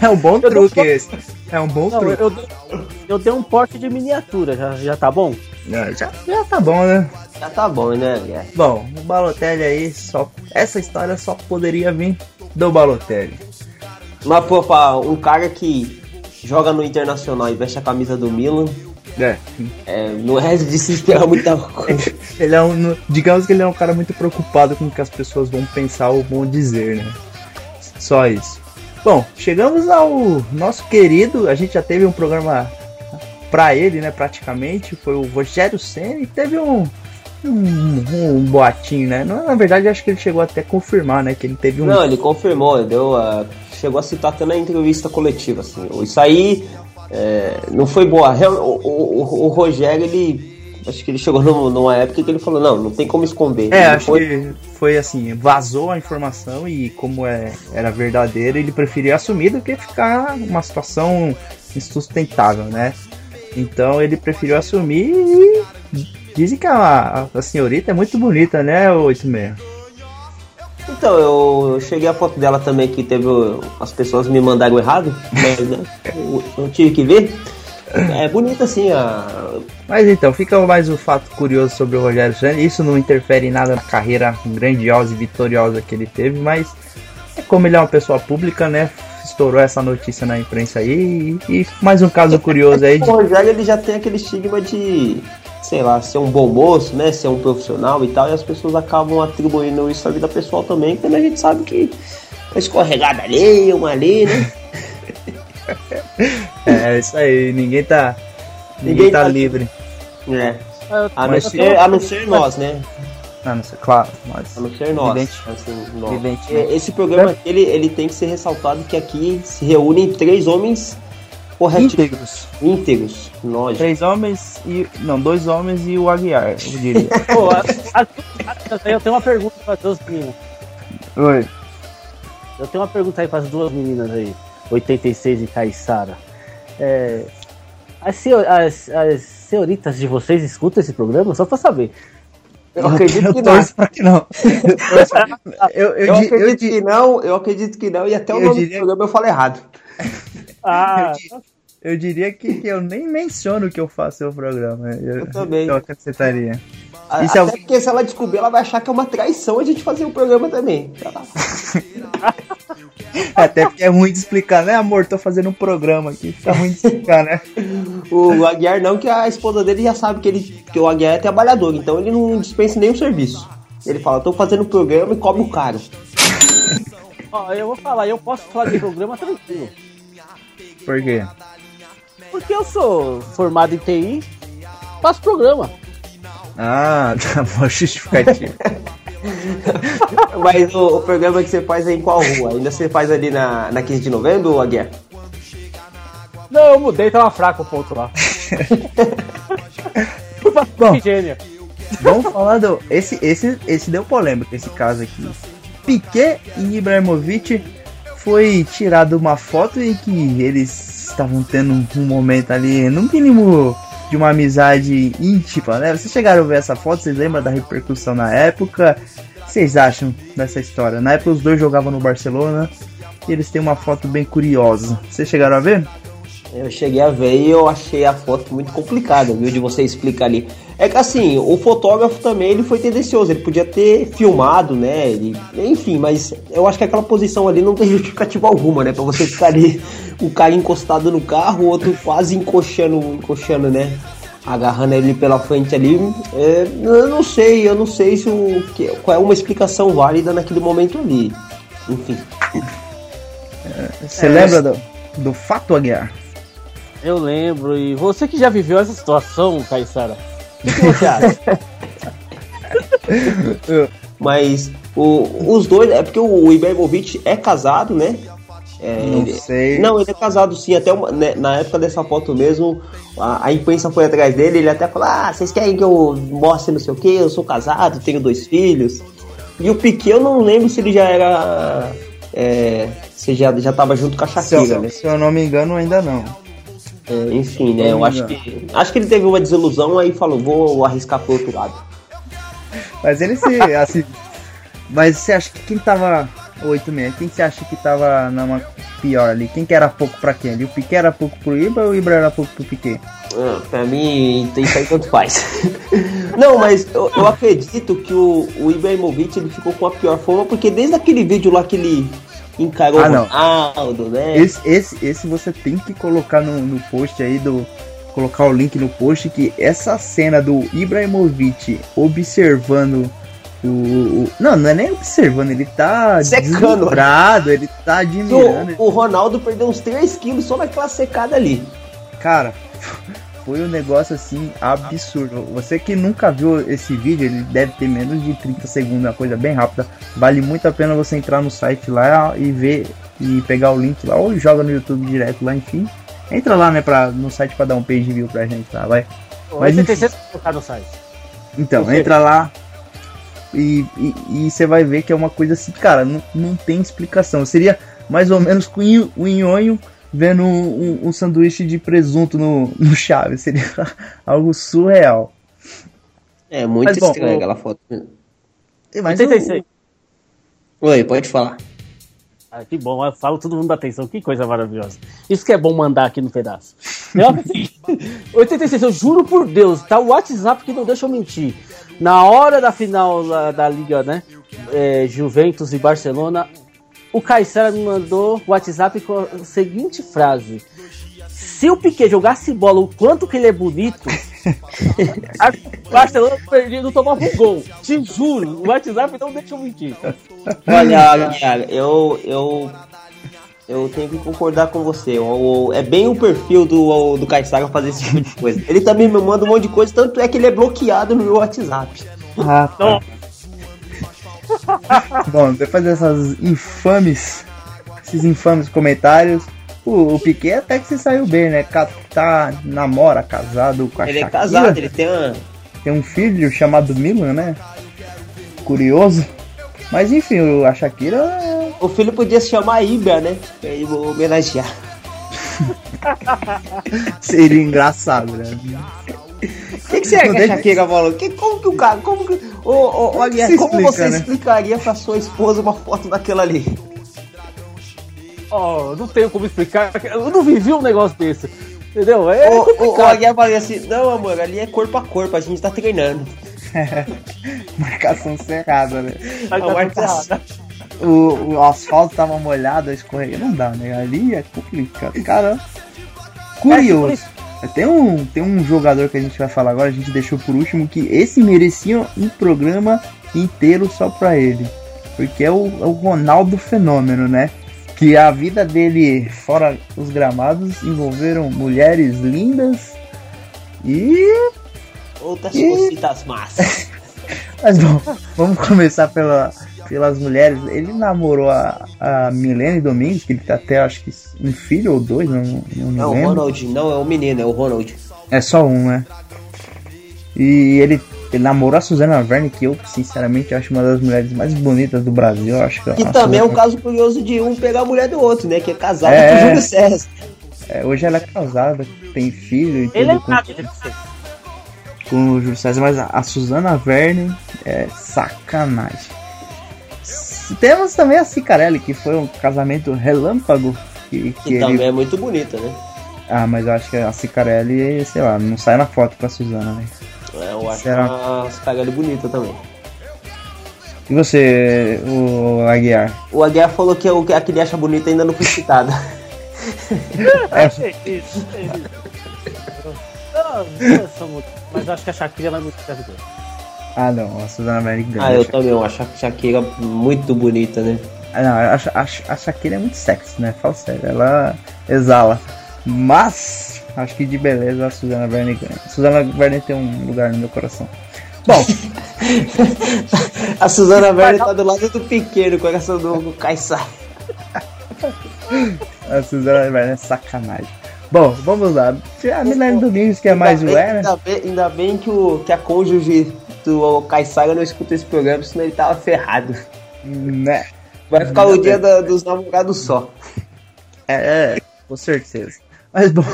é um bom eu truque esse. É um bom não, truque. Eu, eu, dei um porte de miniatura, já, já tá bom? É, já, já tá bom, né? Já tá bom, né? Bom, o Balotelli aí, só, essa história só poderia vir do Balotelli. Mas, pô, um cara que joga no Internacional e veste a camisa do Milan, é. é. não é de se esperar muita coisa. <laughs> ele é um, digamos que ele é um cara muito preocupado com o que as pessoas vão pensar ou vão dizer, né? Só isso. Bom, chegamos ao nosso querido, a gente já teve um programa pra ele, né, praticamente, foi o Rogério Senna e teve um, um, um, boatinho, né? Na verdade, acho que ele chegou até a confirmar, né? Que ele teve um. Não, ele confirmou, deu, uh, chegou a citar até na entrevista coletiva, assim. Isso aí é, não foi boa. O, o, o, Rogério, ele. Acho que ele chegou numa época que ele falou, não, não tem como esconder. É, acho foi... que foi assim, vazou a informação e como é, era verdadeira, ele preferia assumir do que ficar uma situação insustentável, né? Então ele preferiu assumir e Dizem que a, a senhorita é muito bonita, né, 86? Então, eu cheguei a foto dela também que teve. As pessoas me mandaram errado, <laughs> mas né, eu, eu tive que ver. É bonito assim a. Mas então, fica mais um fato curioso sobre o Rogério Ceni. Isso não interfere em nada na carreira grandiosa e vitoriosa que ele teve, mas é como ele é uma pessoa pública, né? Estourou essa notícia na imprensa aí e, e mais um caso curioso aí. De... O Rogério ele já tem aquele estigma de, sei lá, ser um bom moço, né? Ser um profissional e tal, e as pessoas acabam atribuindo isso à vida pessoal também, quando a gente sabe que uma escorregada ali, uma ali, né? É, isso aí, ninguém tá. Ninguém, ninguém tá, tá, livre. É. A não, ser, a não ser nós, né? A não ser, claro, nós. A não ser nós. Vivente, assim, nós. Vivente, né? Esse programa ele, ele tem que ser ressaltado que aqui se reúnem três homens corretos. Íntegros. Íntegros, lógico. Três homens e. Não, dois homens e o Aguiar, eu diria. <laughs> Pô, a, a, a, eu tenho uma pergunta para todos os meninos. Oi. Eu tenho uma pergunta aí para as duas meninas aí, 86 e Caissara. É, as, as, as senhoritas de vocês escutam esse programa? Só para saber. Eu acredito que não. <laughs> que não. eu, eu, eu, acredito que não, eu acredito que não, e até o nome diria... do programa eu falo errado. <laughs> Ah. Eu, diria que, que, eu nem menciono que eu faço o programa. Eu, eu também. Eu acrescentaria. A, até alguém... porque se ela descobrir, ela vai achar que é uma traição a gente fazer o um programa também. <laughs> até porque é ruim de explicar, né, amor? Tô fazendo um programa aqui, fica ruim de explicar, né? <laughs> o Aguiar não, que a esposa dele já sabe que, ele, que o Aguiar é trabalhador, então ele não dispensa nenhum serviço. Ele fala, tô fazendo um programa e cobra o caro. <laughs> Ó, eu vou falar, eu posso falar de programa tranquilo. Por quê? Porque eu sou formado em TI, faço programa. Ah, <laughs> tá bom, justificativo. <laughs> Mas o, o, programa que você faz é em qual rua? Ainda você faz ali na, na 15 de novembro ou Aguiar? Não, eu mudei, tava fraco o ponto lá. <laughs> Bom, vamos falar do. Esse, esse, esse deu polêmica, esse caso aqui. Piquet e Ibrahimovic foi tirado uma foto em que eles estavam tendo um momento ali, no mínimo de uma amizade íntima, né? Vocês chegaram a ver essa foto? Vocês lembram da repercussão na época? Vocês acham dessa história? Na época os dois jogavam no Barcelona e eles têm uma foto bem curiosa. Vocês chegaram a ver? Eu cheguei a ver e eu achei a foto muito complicada, viu? De você explicar ali. É que assim, o fotógrafo também ele foi tendencioso, ele podia ter filmado, né? Ele, enfim, mas eu acho que aquela posição ali não tem <laughs> justificativa alguma, né? Pra você ficar ali, o cara encostado no carro, o outro quase encoxando, encoxando, né? Agarrando ele pela frente ali. É, eu não sei, eu não sei se o, qual é uma explicação válida naquele momento ali. Enfim. Você é, lembra do, do fato, Aguiar? Eu lembro, e você que já viveu essa situação, Caissara, o que você acha? <laughs> Mas o, os dois, é porque o Ibrahimovic é casado, né? É, não ele, sei. Não, ele é casado sim. Até uma, né, na época dessa foto mesmo, a, a, imprensa foi atrás dele. Ele até falou: Ah, vocês querem que eu mostre não sei o que? Eu sou casado, tenho dois filhos. E o Piquet, eu não lembro se ele já era. É, se já, já tava junto com a Shakira, se, né? Se eu não me engano, ainda não. É, enfim, né? Eu acho que. Acho que ele teve uma desilusão aí falou, vou arriscar pro outro lado. Mas ele se. <laughs> assim. Mas você acha que quem tava. 8-6, quem você acha que tava numa pior ali? Quem que era pouco pra quem? Ali? O Piquet era pouco pro Ibra ou o Ibra era pouco pro Piquet? Ah, pra mim, isso aí tanto faz. <laughs> Não, mas eu, eu, acredito que o, o Ibrahimovic ele ficou com a pior forma, porque desde aquele vídeo lá que ele encarou ah, o Ronaldo, né? Esse, esse, esse você tem que colocar no, no post aí do. Colocar o link no post que essa cena do Ibrahimovic observando o, o, não, não é nem observando, ele tá secando, ele tá admirando. O, o Ronaldo perdeu uns 3 quilos só naquela secada ali. Cara, foi um negócio assim absurdo. Você que nunca viu esse vídeo, ele deve ter menos de 30 segundos, uma coisa bem rápida. Vale muito a pena você entrar no site lá e ver e pegar o link lá ou joga no YouTube direto lá, enfim. Entra lá, né, pra, no site para dar um page view pra gente, tá? Vai. Mas, enfim. no site. Então, entra lá, e, você vai ver que é uma coisa assim, cara, não, não tem explicação. Seria mais ou menos com o Inhonho vendo um, um, um, sanduíche de presunto no, no Chaves. Seria <laughs> algo surreal. É muito Mas, bom, estranho aquela foto. Mas 86. O... Oi, pode falar. Ah, que bom, eu falo todo mundo da atenção, que coisa maravilhosa. Isso que é bom mandar aqui no pedaço. Eu, assim, 86, <laughs> eu juro por Deus, tá o WhatsApp que não deixa eu mentir. Na hora da final da, da Liga, né? É, Juventus e Barcelona, o Caissara me mandou o WhatsApp com a seguinte frase. Se o Piquet jogasse bola o quanto que ele é bonito, <laughs> a Barcelona perdido tomava um gol. Te juro, o WhatsApp não deixa eu mentir. Olha, eu, eu eu tenho que concordar com você. O, é bem o perfil do, do Caissara fazer esse tipo de coisa. Ele também me manda um monte de coisa, tanto é que ele é bloqueado no meu WhatsApp. Ah, tá. <laughs> Bom, depois dessas infames, esses infames comentários, o, o Piquet até que se saiu bem, né? Tá, namora, casado com a Ele Shakira. é casado, ele tem uma... Tem um filho chamado Milan, né? Curioso. Mas enfim, a Shakira. O filho podia se chamar Ibra, né? Pra ele homenagear. <laughs> Seria engraçado, né? O que, que você acha que a Shakira falou? Que, como que o cara. Como que. Ô, ô, ô Aguiar, como explica, você né? explicaria pra sua esposa uma foto daquela ali? Oh, não tenho como explicar. Eu não vivi um negócio desse. Entendeu? É o, o, o Aguiar falou assim: Não, amor, ali é corpo a corpo, a gente tá treinando. <laughs> marcação cerrada, né? Marcação. O, o asfalto tava molhado, escorrega. Não dá, né? Ali é complicado. Cara, curioso. Tem um, tem um jogador que a gente vai falar agora, a gente deixou por último, que esse merecia um programa inteiro só pra ele. Porque é o, é o Ronaldo Fenômeno, né? Que a vida dele, fora os gramados, envolveram mulheres lindas e Outras e... cositas massas. <laughs> Mas bom, vamos começar pela, pelas mulheres. Ele namorou a, a Milene Domingues, que ele tá até acho que um filho ou dois, não, não Não, o Ronald, não é o menino, é o Ronald. É só um, né? E ele, ele namorou a Suzana Verne, que eu sinceramente acho uma das mulheres mais bonitas do Brasil. Eu acho que e também é um caso curioso de um pegar a mulher do outro, né? Que é casado é... com o Júlio César. É, hoje ela é casada, tem filho e Ele tudo. é com com o Júlio César, mas a, Suzana Verne é sacanagem. Temos também a Cicarelli, que foi um casamento relâmpago. Que, que, que também é muito bonita, né? Ah, mas eu acho que a Cicarelli, sei lá, não sai na foto com a Suzana, né? É, eu acho Será? a Cicarelli bonita também. E você, o Aguiar? O Aguiar falou que, o, que a que ele acha bonita ainda não foi citada. é. isso, é isso. Não, são mas acho que a Shakira vai muito duas. Ah, não, a Suzana Verne ganha. Ah, eu também acho a Shakira muito bonita, né? Ah, não, a, a, a Shakira é muito sexy, né? Fala sério, ela exala. Mas, acho que de beleza a Suzana Verne ganha. A Suzana Verne tem um lugar no meu coração. Bom. <laughs> a Suzana Verne tá do lado do pequeno, coração do, Kaysar. <laughs> a Suzana Verne é sacanagem. Bom, vamos lá. A Milene Domingos, que é mais o era. Ainda bem, ainda bem que, o, que a cônjuge do Caissara não escuta esse programa, senão ele tava ferrado. Né? Vai ficar o dia da, dos namorados só. É, é, com certeza. Mas bom.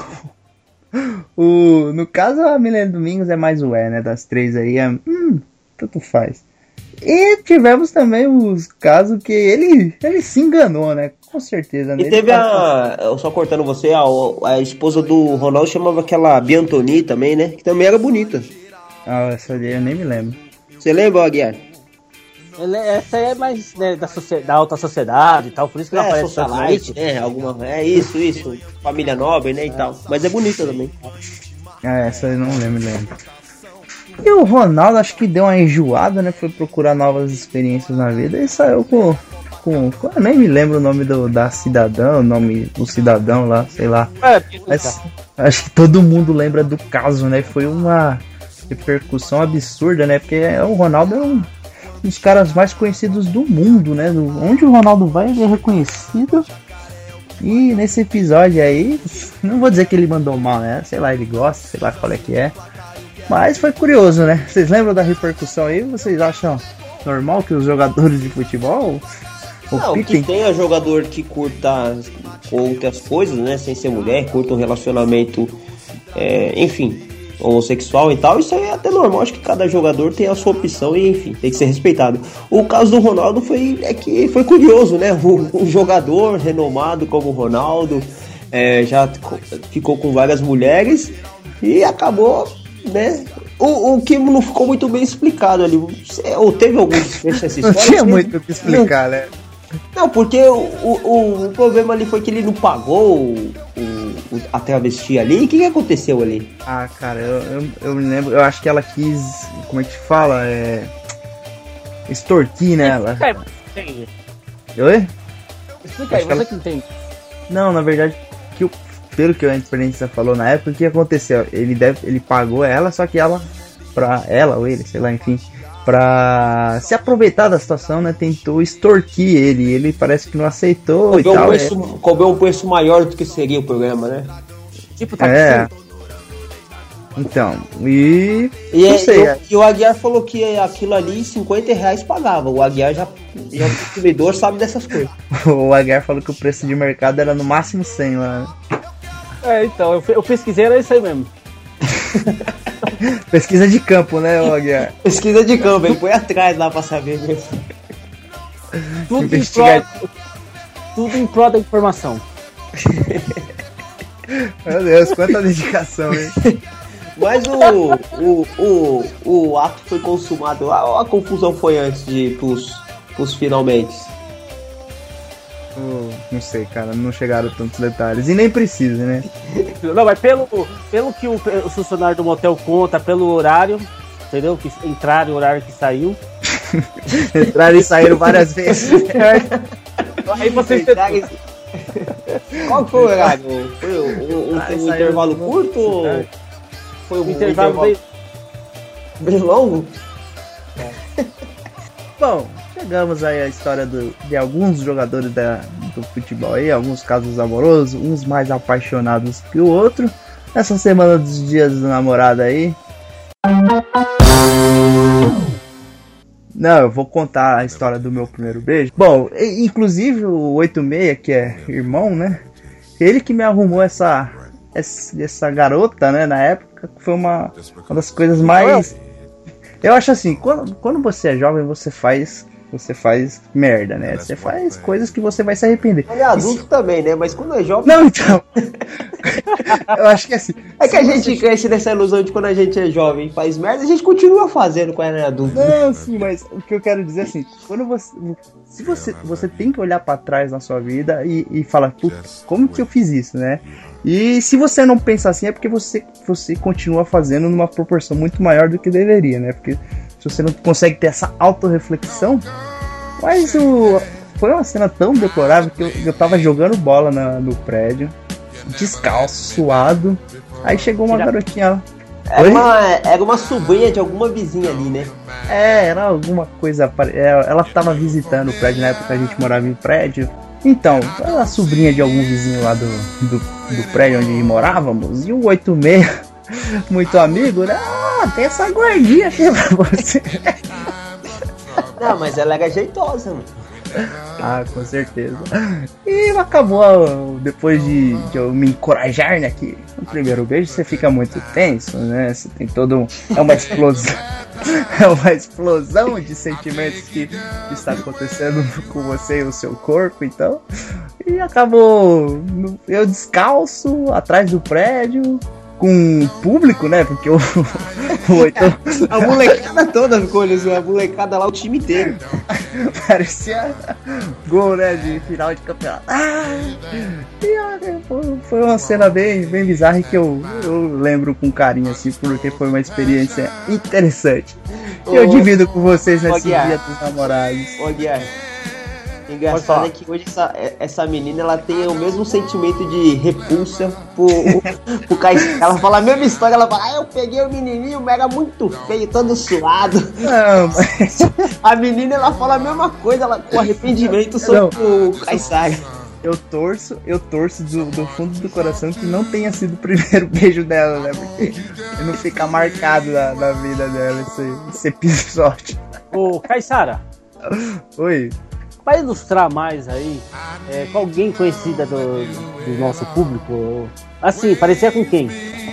O, no caso, a Milene Domingos é mais o é, né? Das três aí. É, hum, tanto faz. E tivemos também os casos que ele, ele se enganou, né? Com certeza. E teve a. Só cortando você, a, a esposa do Ronaldo chamava aquela Biantoni também, né? Que também era bonita. Ah, essa ali eu nem me lembro. Você lembra, Aguiar? Ele, essa aí é mais né, da, da, alta sociedade e tal, por isso que é, ela aparece socialite, né? Alguma, é isso, isso. Família nobre, né? E tal. Mas é bonita também. Ah, essa eu não lembro, lembro. E o Ronaldo acho que deu uma enjoada, né? Foi procurar novas experiências na vida e saiu com. com, com eu nem me lembro o nome do, da cidadã, o nome do cidadão lá, sei lá. É, Mas, acho que todo mundo lembra do caso, né? Foi uma repercussão absurda, né? Porque o Ronaldo é um dos caras mais conhecidos do mundo, né? Onde o Ronaldo vai, ele é reconhecido. E nesse episódio aí, <laughs> não vou dizer que ele mandou mal, né? Sei lá, ele gosta, sei lá qual é que é. Mas foi curioso, né? Vocês lembram da repercussão aí? Vocês acham normal que os jogadores de futebol não, que tenha jogador que curta outras coisas, né? Sem ser mulher, curta um relacionamento, é, enfim, homossexual e tal. Isso aí é até normal. Acho que cada jogador tem a sua opção e, enfim, tem que ser respeitado. O caso do Ronaldo foi, é que foi curioso, né? Um, <laughs> um jogador renomado como o Ronaldo é, já ficou com várias mulheres e acabou, né? O, o que não ficou muito bem explicado ali. Ou teve algum desfecho essa <laughs> história? Não tinha muito o que explicar, né? Não, porque o, o, o, problema ali foi que ele não pagou a travesti ali. O que, que aconteceu ali? Ah, cara, eu, eu, eu, me lembro. Eu acho que ela quis. Como é que fala? É. Extorquir nela. Explica aí, Oi? Explica aí, você ela... que entende. Não, na verdade, que o, pelo que a experiência falou na época, o que aconteceu? Ele, deve, ele pagou ela, só que ela. Pra ela ou ele, sei lá, enfim pra se aproveitar da situação, né? Tentou extorquir ele. Ele parece que não aceitou cobrou e tal. Um preço, é. Cobrou um preço maior do que seria o programa, né? Tipo, tá é. Então, e. E, não sei, é, e, o Aguiar falou que aquilo ali 50 reais pagava. O Aguiar já, já o consumidor sabe dessas coisas. <laughs> o Aguiar falou que o preço de mercado era no máximo 100 lá. É, então, eu, eu pesquisei, era isso aí mesmo. <laughs> <laughs> Pesquisa de campo, né, Aguiar? Pesquisa de campo, ele põe atrás lá pra saber mesmo. Tudo, em prol, tudo em prol da informação. <laughs> Meu Deus, quanta dedicação, hein? <laughs> Mas o, o, o, o ato foi consumado lá ou a confusão foi antes de ir pros, pros finalmente? Não sei, cara, não chegaram tantos detalhes. E nem precisa, né? <laughs> Não, mas pelo, pelo que o, o funcionário do motel conta, pelo horário, entendeu? Que entraram o horário que saiu. <laughs> entraram e saíram várias vezes. <laughs> Aí vocês Qual foi o horário? Foi um, um, intervalo curto ou foi um intervalo, intervalo bem... bem longo? É. Bom, chegamos aí à história do, de alguns jogadores da, do futebol aí, alguns casos amorosos, uns mais apaixonados que o outro. Essa semana dos dias do namorado aí. Não, eu vou contar a história do meu primeiro beijo. Bom, inclusive o 86, que é irmão, né? Ele que me arrumou essa, essa garota, né? Na época, foi uma, uma das coisas mais. Eu acho assim, quando, quando você é jovem, você faz você faz merda, né? Você faz coisas que você vai se arrepender. Ele é adulto se... também, né? Mas quando é jovem. Não, <laughs> então. <laughs> eu acho que é assim. É que a gente você... cresce nessa ilusão de quando a gente é jovem faz merda, a gente continua fazendo quando é adulto. Não, sim, mas o que eu quero dizer é assim, quando você. Se você, você tem que olhar para trás na sua vida e, e falar, putz, como que eu fiz isso, né? E se você não pensa assim, é porque você, você continua fazendo numa proporção muito maior do que deveria, né? Porque se você não consegue ter essa autorreflexão. Mas o, foi uma cena tão deplorável que eu, eu tava jogando bola na, no prédio, descalço, suado. Aí chegou uma garotinha. Era uma, era uma sobrinha de alguma vizinha ali, né? É, era alguma coisa. É, ela tava visitando o prédio na época que a gente morava em prédio. Então, era a sobrinha de algum vizinho lá do, do, do prédio onde morávamos. E o 86 muito amigo, né? Ah, tem essa gordinha aqui pra você. Não, mas ela era jeitosa, mano. Ah, com certeza. E acabou, depois de, de eu me encorajar, né? Que no primeiro beijo você fica muito tenso, né? Você tem todo um. É uma explosão. <laughs> é uma explosão de sentimentos que está acontecendo com você e o seu corpo, então. E acabou eu descalço atrás do prédio, com público, né? Porque o, o então... <laughs> A molecada toda ficou olhando, a molecada lá, o time inteiro. Parecia gol, né? De final de campeonato. Ah, foi uma cena bem, bem bizarra que eu, eu lembro com carinho, assim, porque foi uma experiência interessante. Eu divido com vocês nesse dia dos namorados. Ô, Guilherme. Engraçado é que hoje essa, essa menina ela tem o mesmo sentimento de repulsa pro, pro Caetano. Ela fala a mesma história, ela fala, ah, eu peguei o menininho, mega muito feio, todo suado. Não, mas... <laughs> A menina ela fala a mesma coisa, ela com arrependimento sobre não. o Caissara. Eu torço, eu torço do, do, fundo do coração que não tenha sido o primeiro <laughs> beijo dela, né? Porque não fica marcado na, na vida dela esse, esse episódio. Ô, Caissara. Oi. Para ilustrar mais aí, é, com alguém conhecida do, do, nosso público, assim, parecia com quem?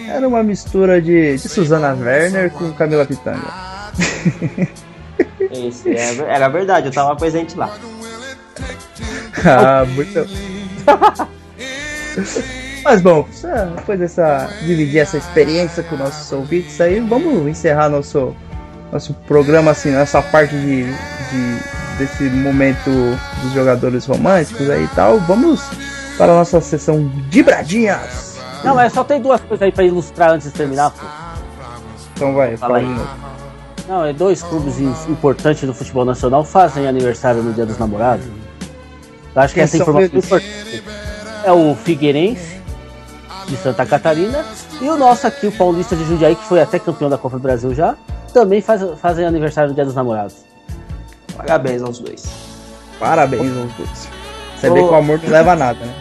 Era uma mistura de, de Susana Werner com Camila Pitanga. <laughs> Isso, é, era verdade, eu tava presente lá. <laughs> ah, muito. <laughs> Mas bom, depois dessa dividir essa experiência com nossos ouvintes aí, vamos encerrar nosso nosso programa assim, nessa parte de, de desse momento dos jogadores românticos aí e tal. Vamos para a nossa sessão de bradinhas. Não, mas só tem duas coisas aí para ilustrar antes de terminar, pô. Então vai, fala, aí. Não, é dois clubes importantes do futebol nacional fazem aniversário no Dia dos Namorados. Eu acho que essa informação é importante. É o Figueirense de Santa Catarina e o nosso aqui, o Paulista de Jundiaí, que foi até campeão da Copa do Brasil já, também faz, fazem aniversário no Dia dos Namorados. Parabéns aos dois. Parabéns aos dois. Você vê que o amor não leva a nada, né?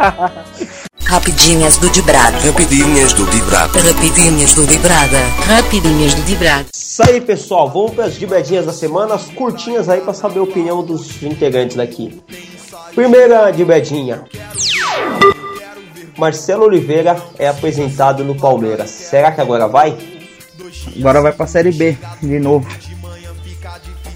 <laughs> Rapidinhas do Dibrado. Rapidinhas do Dibrado. Rapidinhas do Dibrada. Rapidinhas do Dibrado. Isso aí, pessoal. Vamos para as dibradinhas da semana, as curtinhas aí para saber a opinião dos integrantes daqui. Primeira dibradinha. Marcelo Oliveira é apresentado no Palmeiras. Será que agora vai? Agora vai pra Série B de novo.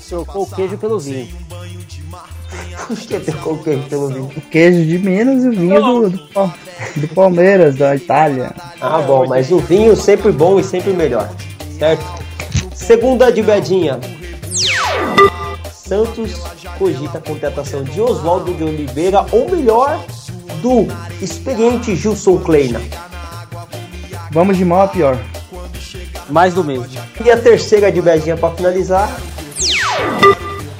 Trocou o queijo pelo vinho. <laughs> Por que trocou o queijo pelo vinho? O queijo de Minas e o vinho do, do, do Palmeiras, da Itália. Ah, bom, mas o vinho sempre bom e sempre melhor, certo? Segunda de Bedinha. Santos cogita a contratação de Oswaldo de Oliveira, ou melhor, do experiente Gilson Kleina. Vamos de mal a pior. Mais do mesmo. E a terceira de Bedinha para finalizar.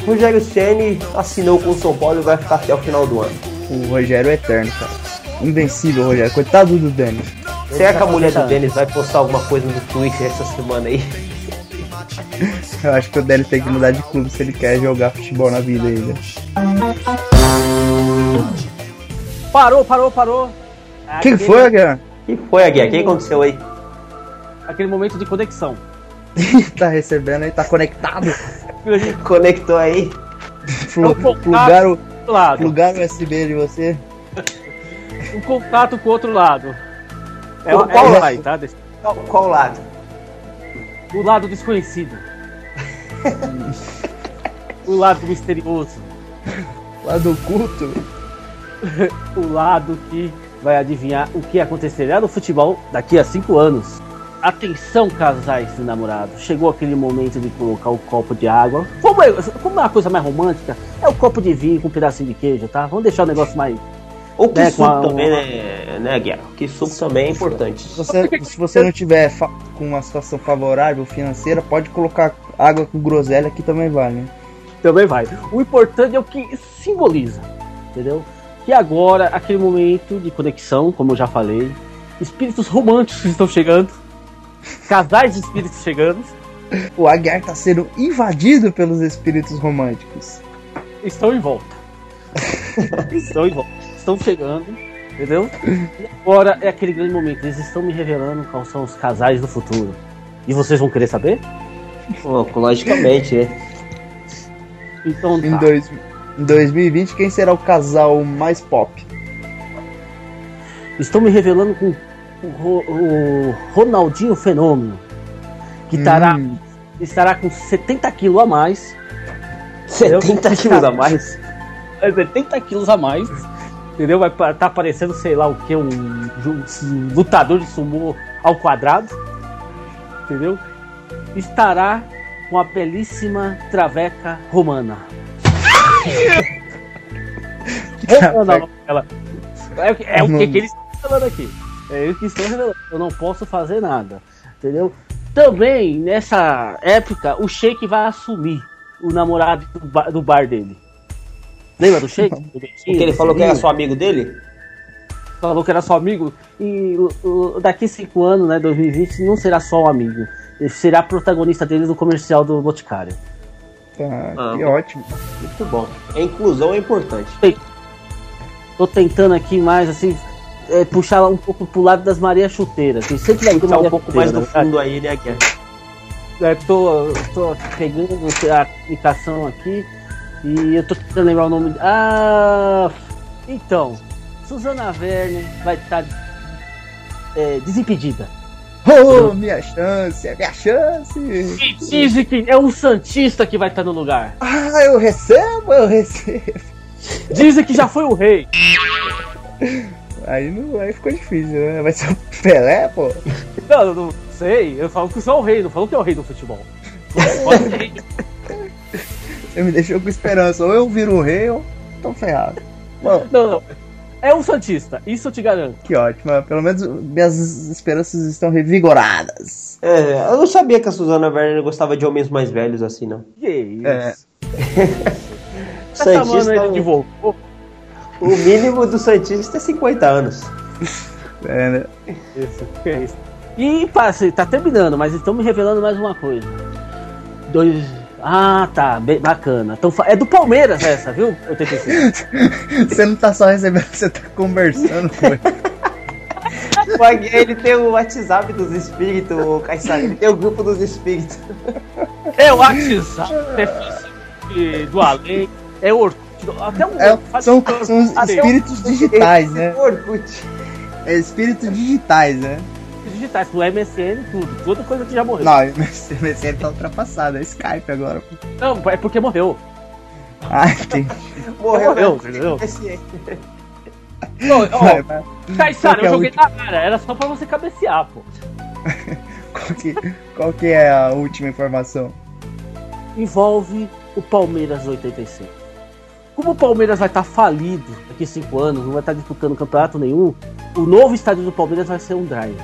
Rogério Ceni assinou com o São Paulo e vai ficar até o final do ano. O Rogério é eterno, cara. Invencível, Rogério. Coitado do Denis. Será que a mulher do Denis vai postar alguma coisa no Twitter essa semana aí? <laughs> Eu acho que o Denis tem que mudar de clube se ele quer jogar futebol na vida ainda. Parou, parou, parou. O que foi, Aguiar? O que foi, Aguiar? O que aconteceu aí? Aquele momento de conexão. <laughs> tá recebendo aí, tá conectado. <laughs> Conectou aí. Plu plugar o, plugar o USB de você. Um contato com o outro lado. É, qual, qual, lado? tá? qual, qual lado? O lado desconhecido. <laughs> o lado misterioso. O lado oculto. <laughs> o lado que vai adivinhar o que acontecerá no futebol daqui a cinco anos. Atenção, casais de namorados. Chegou aquele momento de colocar o copo de água. Como é, como é uma coisa mais romântica, é o copo de vinho com um pedacinho de queijo, tá? Vamos deixar o negócio mais. Ou que né, suco a, também, uma... né, né, Guerra? Que suco também é importante. Se você, se você não tiver com uma situação favorável financeira, pode colocar água com groselha que também vale, né? Também vai. O importante é o que simboliza, entendeu? Que agora, aquele momento de conexão, como eu já falei, espíritos românticos estão chegando casais de espíritos chegando. O Aguiar está sendo invadido pelos espíritos românticos. Estão em volta. <laughs> estão em volta. Estão chegando, entendeu? E agora é aquele grande momento. Eles estão me revelando quais são os casais do futuro. E vocês vão querer saber? Oh, logicamente, né? Então tá. Em, dois, em 2020, quem será o casal mais pop? Estão me revelando com o, Ronaldinho Fenômeno, que estará, hum. estará com 70 quilos a mais. 70 quilos a mais? 70 quilos a mais. Entendeu? Vai estar tá aparecendo, sei lá o que, um, um lutador de sumô ao quadrado. Entendeu? Estará com a belíssima traveca romana. <laughs> romana, ela. É, é o que, que eles estão falando aqui. É eu que estou revelando. Eu não posso fazer nada. Entendeu? Também, nessa época, o Sheik vai assumir o namorado do bar, do bar dele. Lembra do Sheik? <laughs> Porque ele falou que era só amigo dele? Falou que era só amigo. E daqui cinco anos, né, 2020, não será só um amigo. Ele será protagonista dele no comercial do Boticário. Ah, ah, que ótimo. Muito bom. A inclusão é importante. Tô tentando aqui mais, assim, é, puxar um pouco pro lado das Maria Chuteiras. Tem sempre vai puxar um pouco mais do fundo aí, né, Guia? É, tô, tô pegando a aplicação aqui e eu tô tentando lembrar o nome. Ah! Então, Suzana Verne vai estar tá, é, desimpedida. Oh, minha chance, é minha chance! E dizem que é um Santista que vai estar tá no lugar. Ah, eu recebo, eu recebo. Dizem que já foi o rei. <laughs> Aí, não, aí ficou difícil, né? Vai ser o Pelé, pô? Não, eu não sei. Eu falo que sou o rei, não falo que é o rei do futebol. Pode ser rei. Você me deixou com esperança. Ou eu viro o rei ou tô ferrado. Bom, Não, não. É um Santista, isso eu te garanto. que ótimo. Pelo menos minhas esperanças estão revigoradas. É, eu não sabia que a Suzana Werner gostava de homens mais velhos assim, não. Que isso? É. <laughs> Tá chamando Santista, ele de voltou. O mínimo do Santista é 50 anos. <laughs> É, né? Isso, é isso. E passe, tá terminando, mas estão me revelando mais uma coisa. Dois. Ah, tá, bem, bacana. Então, é do Palmeiras essa, viu? 85. <laughs> Você não tá só recebendo, você tá conversando com ele. <laughs> Ele tem o WhatsApp dos espíritos, o Caissara, ele tem o grupo dos espíritos. É o WhatsApp, é Facebook do além, é o Orkut, até o É, faz- são, são espíritos digitais, <laughs> né? O Orkut. É espíritos digitais, né? digitais, do MSN, tudo, toda coisa que já morreu. Não, <laughs> o MSN tá ultrapassado, é Skype agora. Não, é porque morreu. Ah, entendi. Morreu, Morreu, né? entendeu? Não, ó, vai. Caissara, é eu joguei na cara, era só pra você cabecear, pô. <laughs> Qual que, qual que é a última informação? envolve o Palmeiras 85. Como o Palmeiras vai estar falido daqui a 5 anos, não vai estar disputando campeonato nenhum, o novo estádio do Palmeiras vai ser um drive.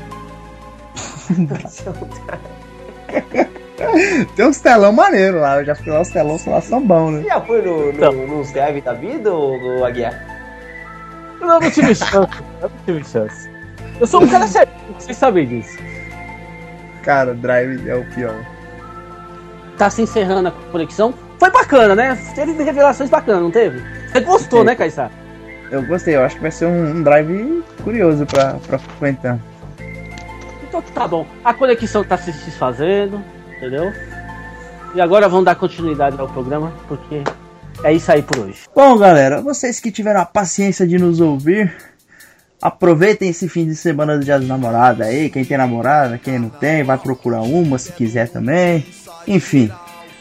<laughs> Tem uns telão maneiro lá, eu já fui lá, os telões lá são bons, né? Já foi no, Não. no, nos drive da vida, o, Aguiar? Eu não tive chance, eu não tive chance. Eu sou um cara sério, vocês sabem disso. Cara, Drive é o pior. Tá se encerrando a conexão. Foi bacana, né? Teve revelações bacanas, não teve? Você gostou, né, Caissara? Eu gostei, eu acho que vai ser um, um drive curioso pra, pra frequentar. Então tá bom. A conexão tá se desfazendo, entendeu? E agora vamos dar continuidade ao programa, porque é isso aí por hoje. Bom, galera, vocês que tiveram a paciência de nos ouvir, aproveitem esse fim de semana do Dia dos Namorados aí. Quem tem namorada, quem não tem, vai procurar uma se quiser também. Enfim,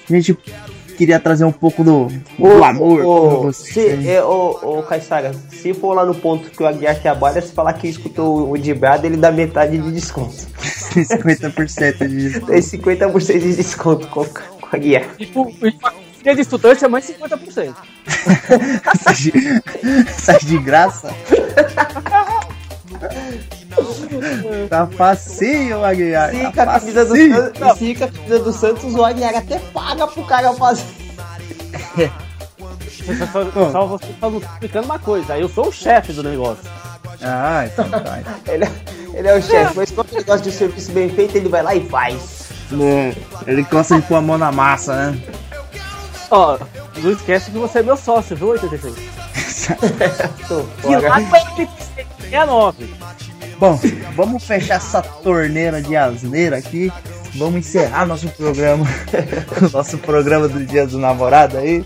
a gente queria trazer um pouco do, do amor o, pra vocês. se, é, o, o Caissara, se for lá no ponto que o Aguiar trabalha, se falar que escutou o Dibrado, ele dá metade de desconto. 50% de. <laughs> Tem 50% de desconto com, com o Aguiar. O e de estudante é mais 50%. Sai de, sai <laughs> de graça. <laughs> tá facinho, Aguiar. Se Tá a camisa do. Santos, se com a camisa do Santos, o Aguiar até paga pro cara fazer. Só, só, só você tá explicando uma coisa, eu sou o chefe do negócio. Ah, então tá. Ele, é- ele é o chefe, mas quando ele gosta de um serviço bem feito, ele vai lá e faz. Bom, ele gosta de pôr a mão na massa, né? Ó, não esquece que você é meu sócio, viu, 86? <laughs> <laughs> Tô E fora. lá pra 69. Bom, vamos fechar essa torneira de asneira aqui. Vamos encerrar nosso programa. <laughs> nosso programa do Dia do Namorado aí.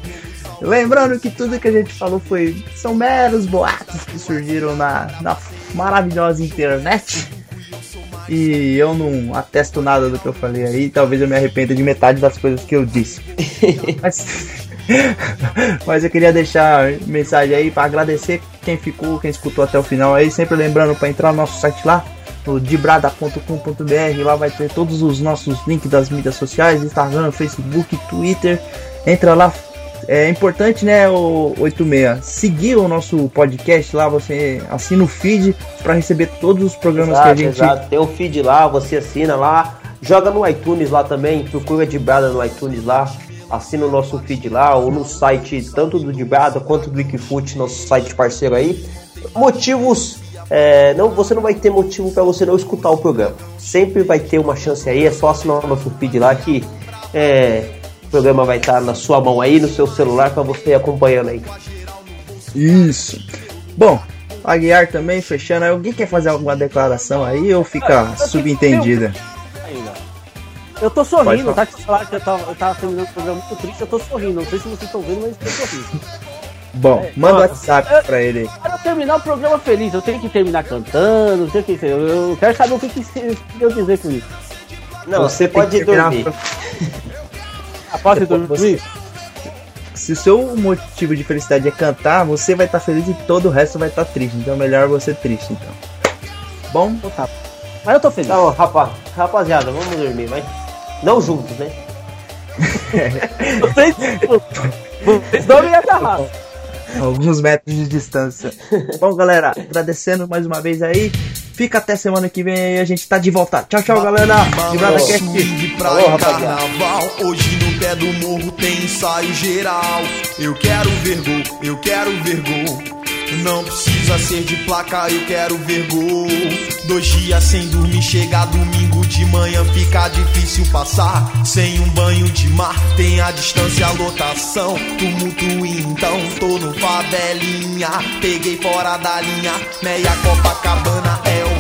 Lembrando que tudo que a gente falou foi. São meros boatos que surgiram na, na maravilhosa internet. E eu não atesto nada do que eu falei aí. Talvez eu me arrependa de metade das coisas que eu disse. <laughs> Mas, <laughs> mas eu queria deixar mensagem aí para agradecer quem ficou, quem escutou até o final aí. Sempre lembrando para entrar no nosso site lá, no dibrada.com.br. Lá vai ter todos os nossos links das mídias sociais: Instagram, Facebook, Twitter. Entra lá. É importante, né, o 86, seguir o nosso podcast lá, você assina o feed para receber todos os programas que a Exato, gente exato. Tem um feed lá, você assina lá. Joga no iTunes lá também, procura Dibrada no iTunes lá. Assina o nosso feed lá, ou no site tanto do Dibrada quanto do Wikifoot, nosso site parceiro aí. Motivos. é, não, você não vai ter motivo para você não escutar o programa. Sempre vai ter uma chance aí, é só assinar o nosso feed lá que é, o programa vai estar na sua mão aí, no seu celular, para você ir acompanhando aí. Isso. Bom, Aguiar também, fechando. aí, Alguém quer fazer alguma declaração aí ou fica subentendida? Ainda. Eu tô sorrindo, falar. tá? Que falaram que eu tava, eu tava terminando o programa muito triste, eu tô sorrindo. Não sei se vocês estão vendo, mas eu tô sorrindo. Bom, manda o. WhatsApp pra ele. Eu terminar o programa feliz, eu tenho que terminar cantando, eu, tenho que, eu, eu quero saber o que, que eu dizer com isso. Não, você, pode dormir. Ah, posso Depois dormir? se o seu motivo de felicidade é cantar, você vai estar tá feliz e todo o resto vai estar tá triste. Então é melhor você triste, então. Bom? Então tá. Mas eu tô feliz. Tá rapaz, rapaziada, vamos dormir, vai. Não juntos, né? <laughs> Vocês, vocês dormem agarrados. Alguns metros de distância. Bom, galera, agradecendo mais uma vez aí. Fica até semana que vem e a gente tá de volta. Tchau, tchau, galera. Vibrada Cast. Carnaval. Hoje no pé do morro tem ensaio geral. Eu quero ver gol, eu quero ver gol. Não precisa ser de placa, eu quero ver gol. Dois dias sem dormir, chega domingo de manhã, fica difícil passar. Sem um banho de mar, tem a distância, a lotação. Tumulto então, tô no favelinha. Peguei fora da linha, meia Copacabana é o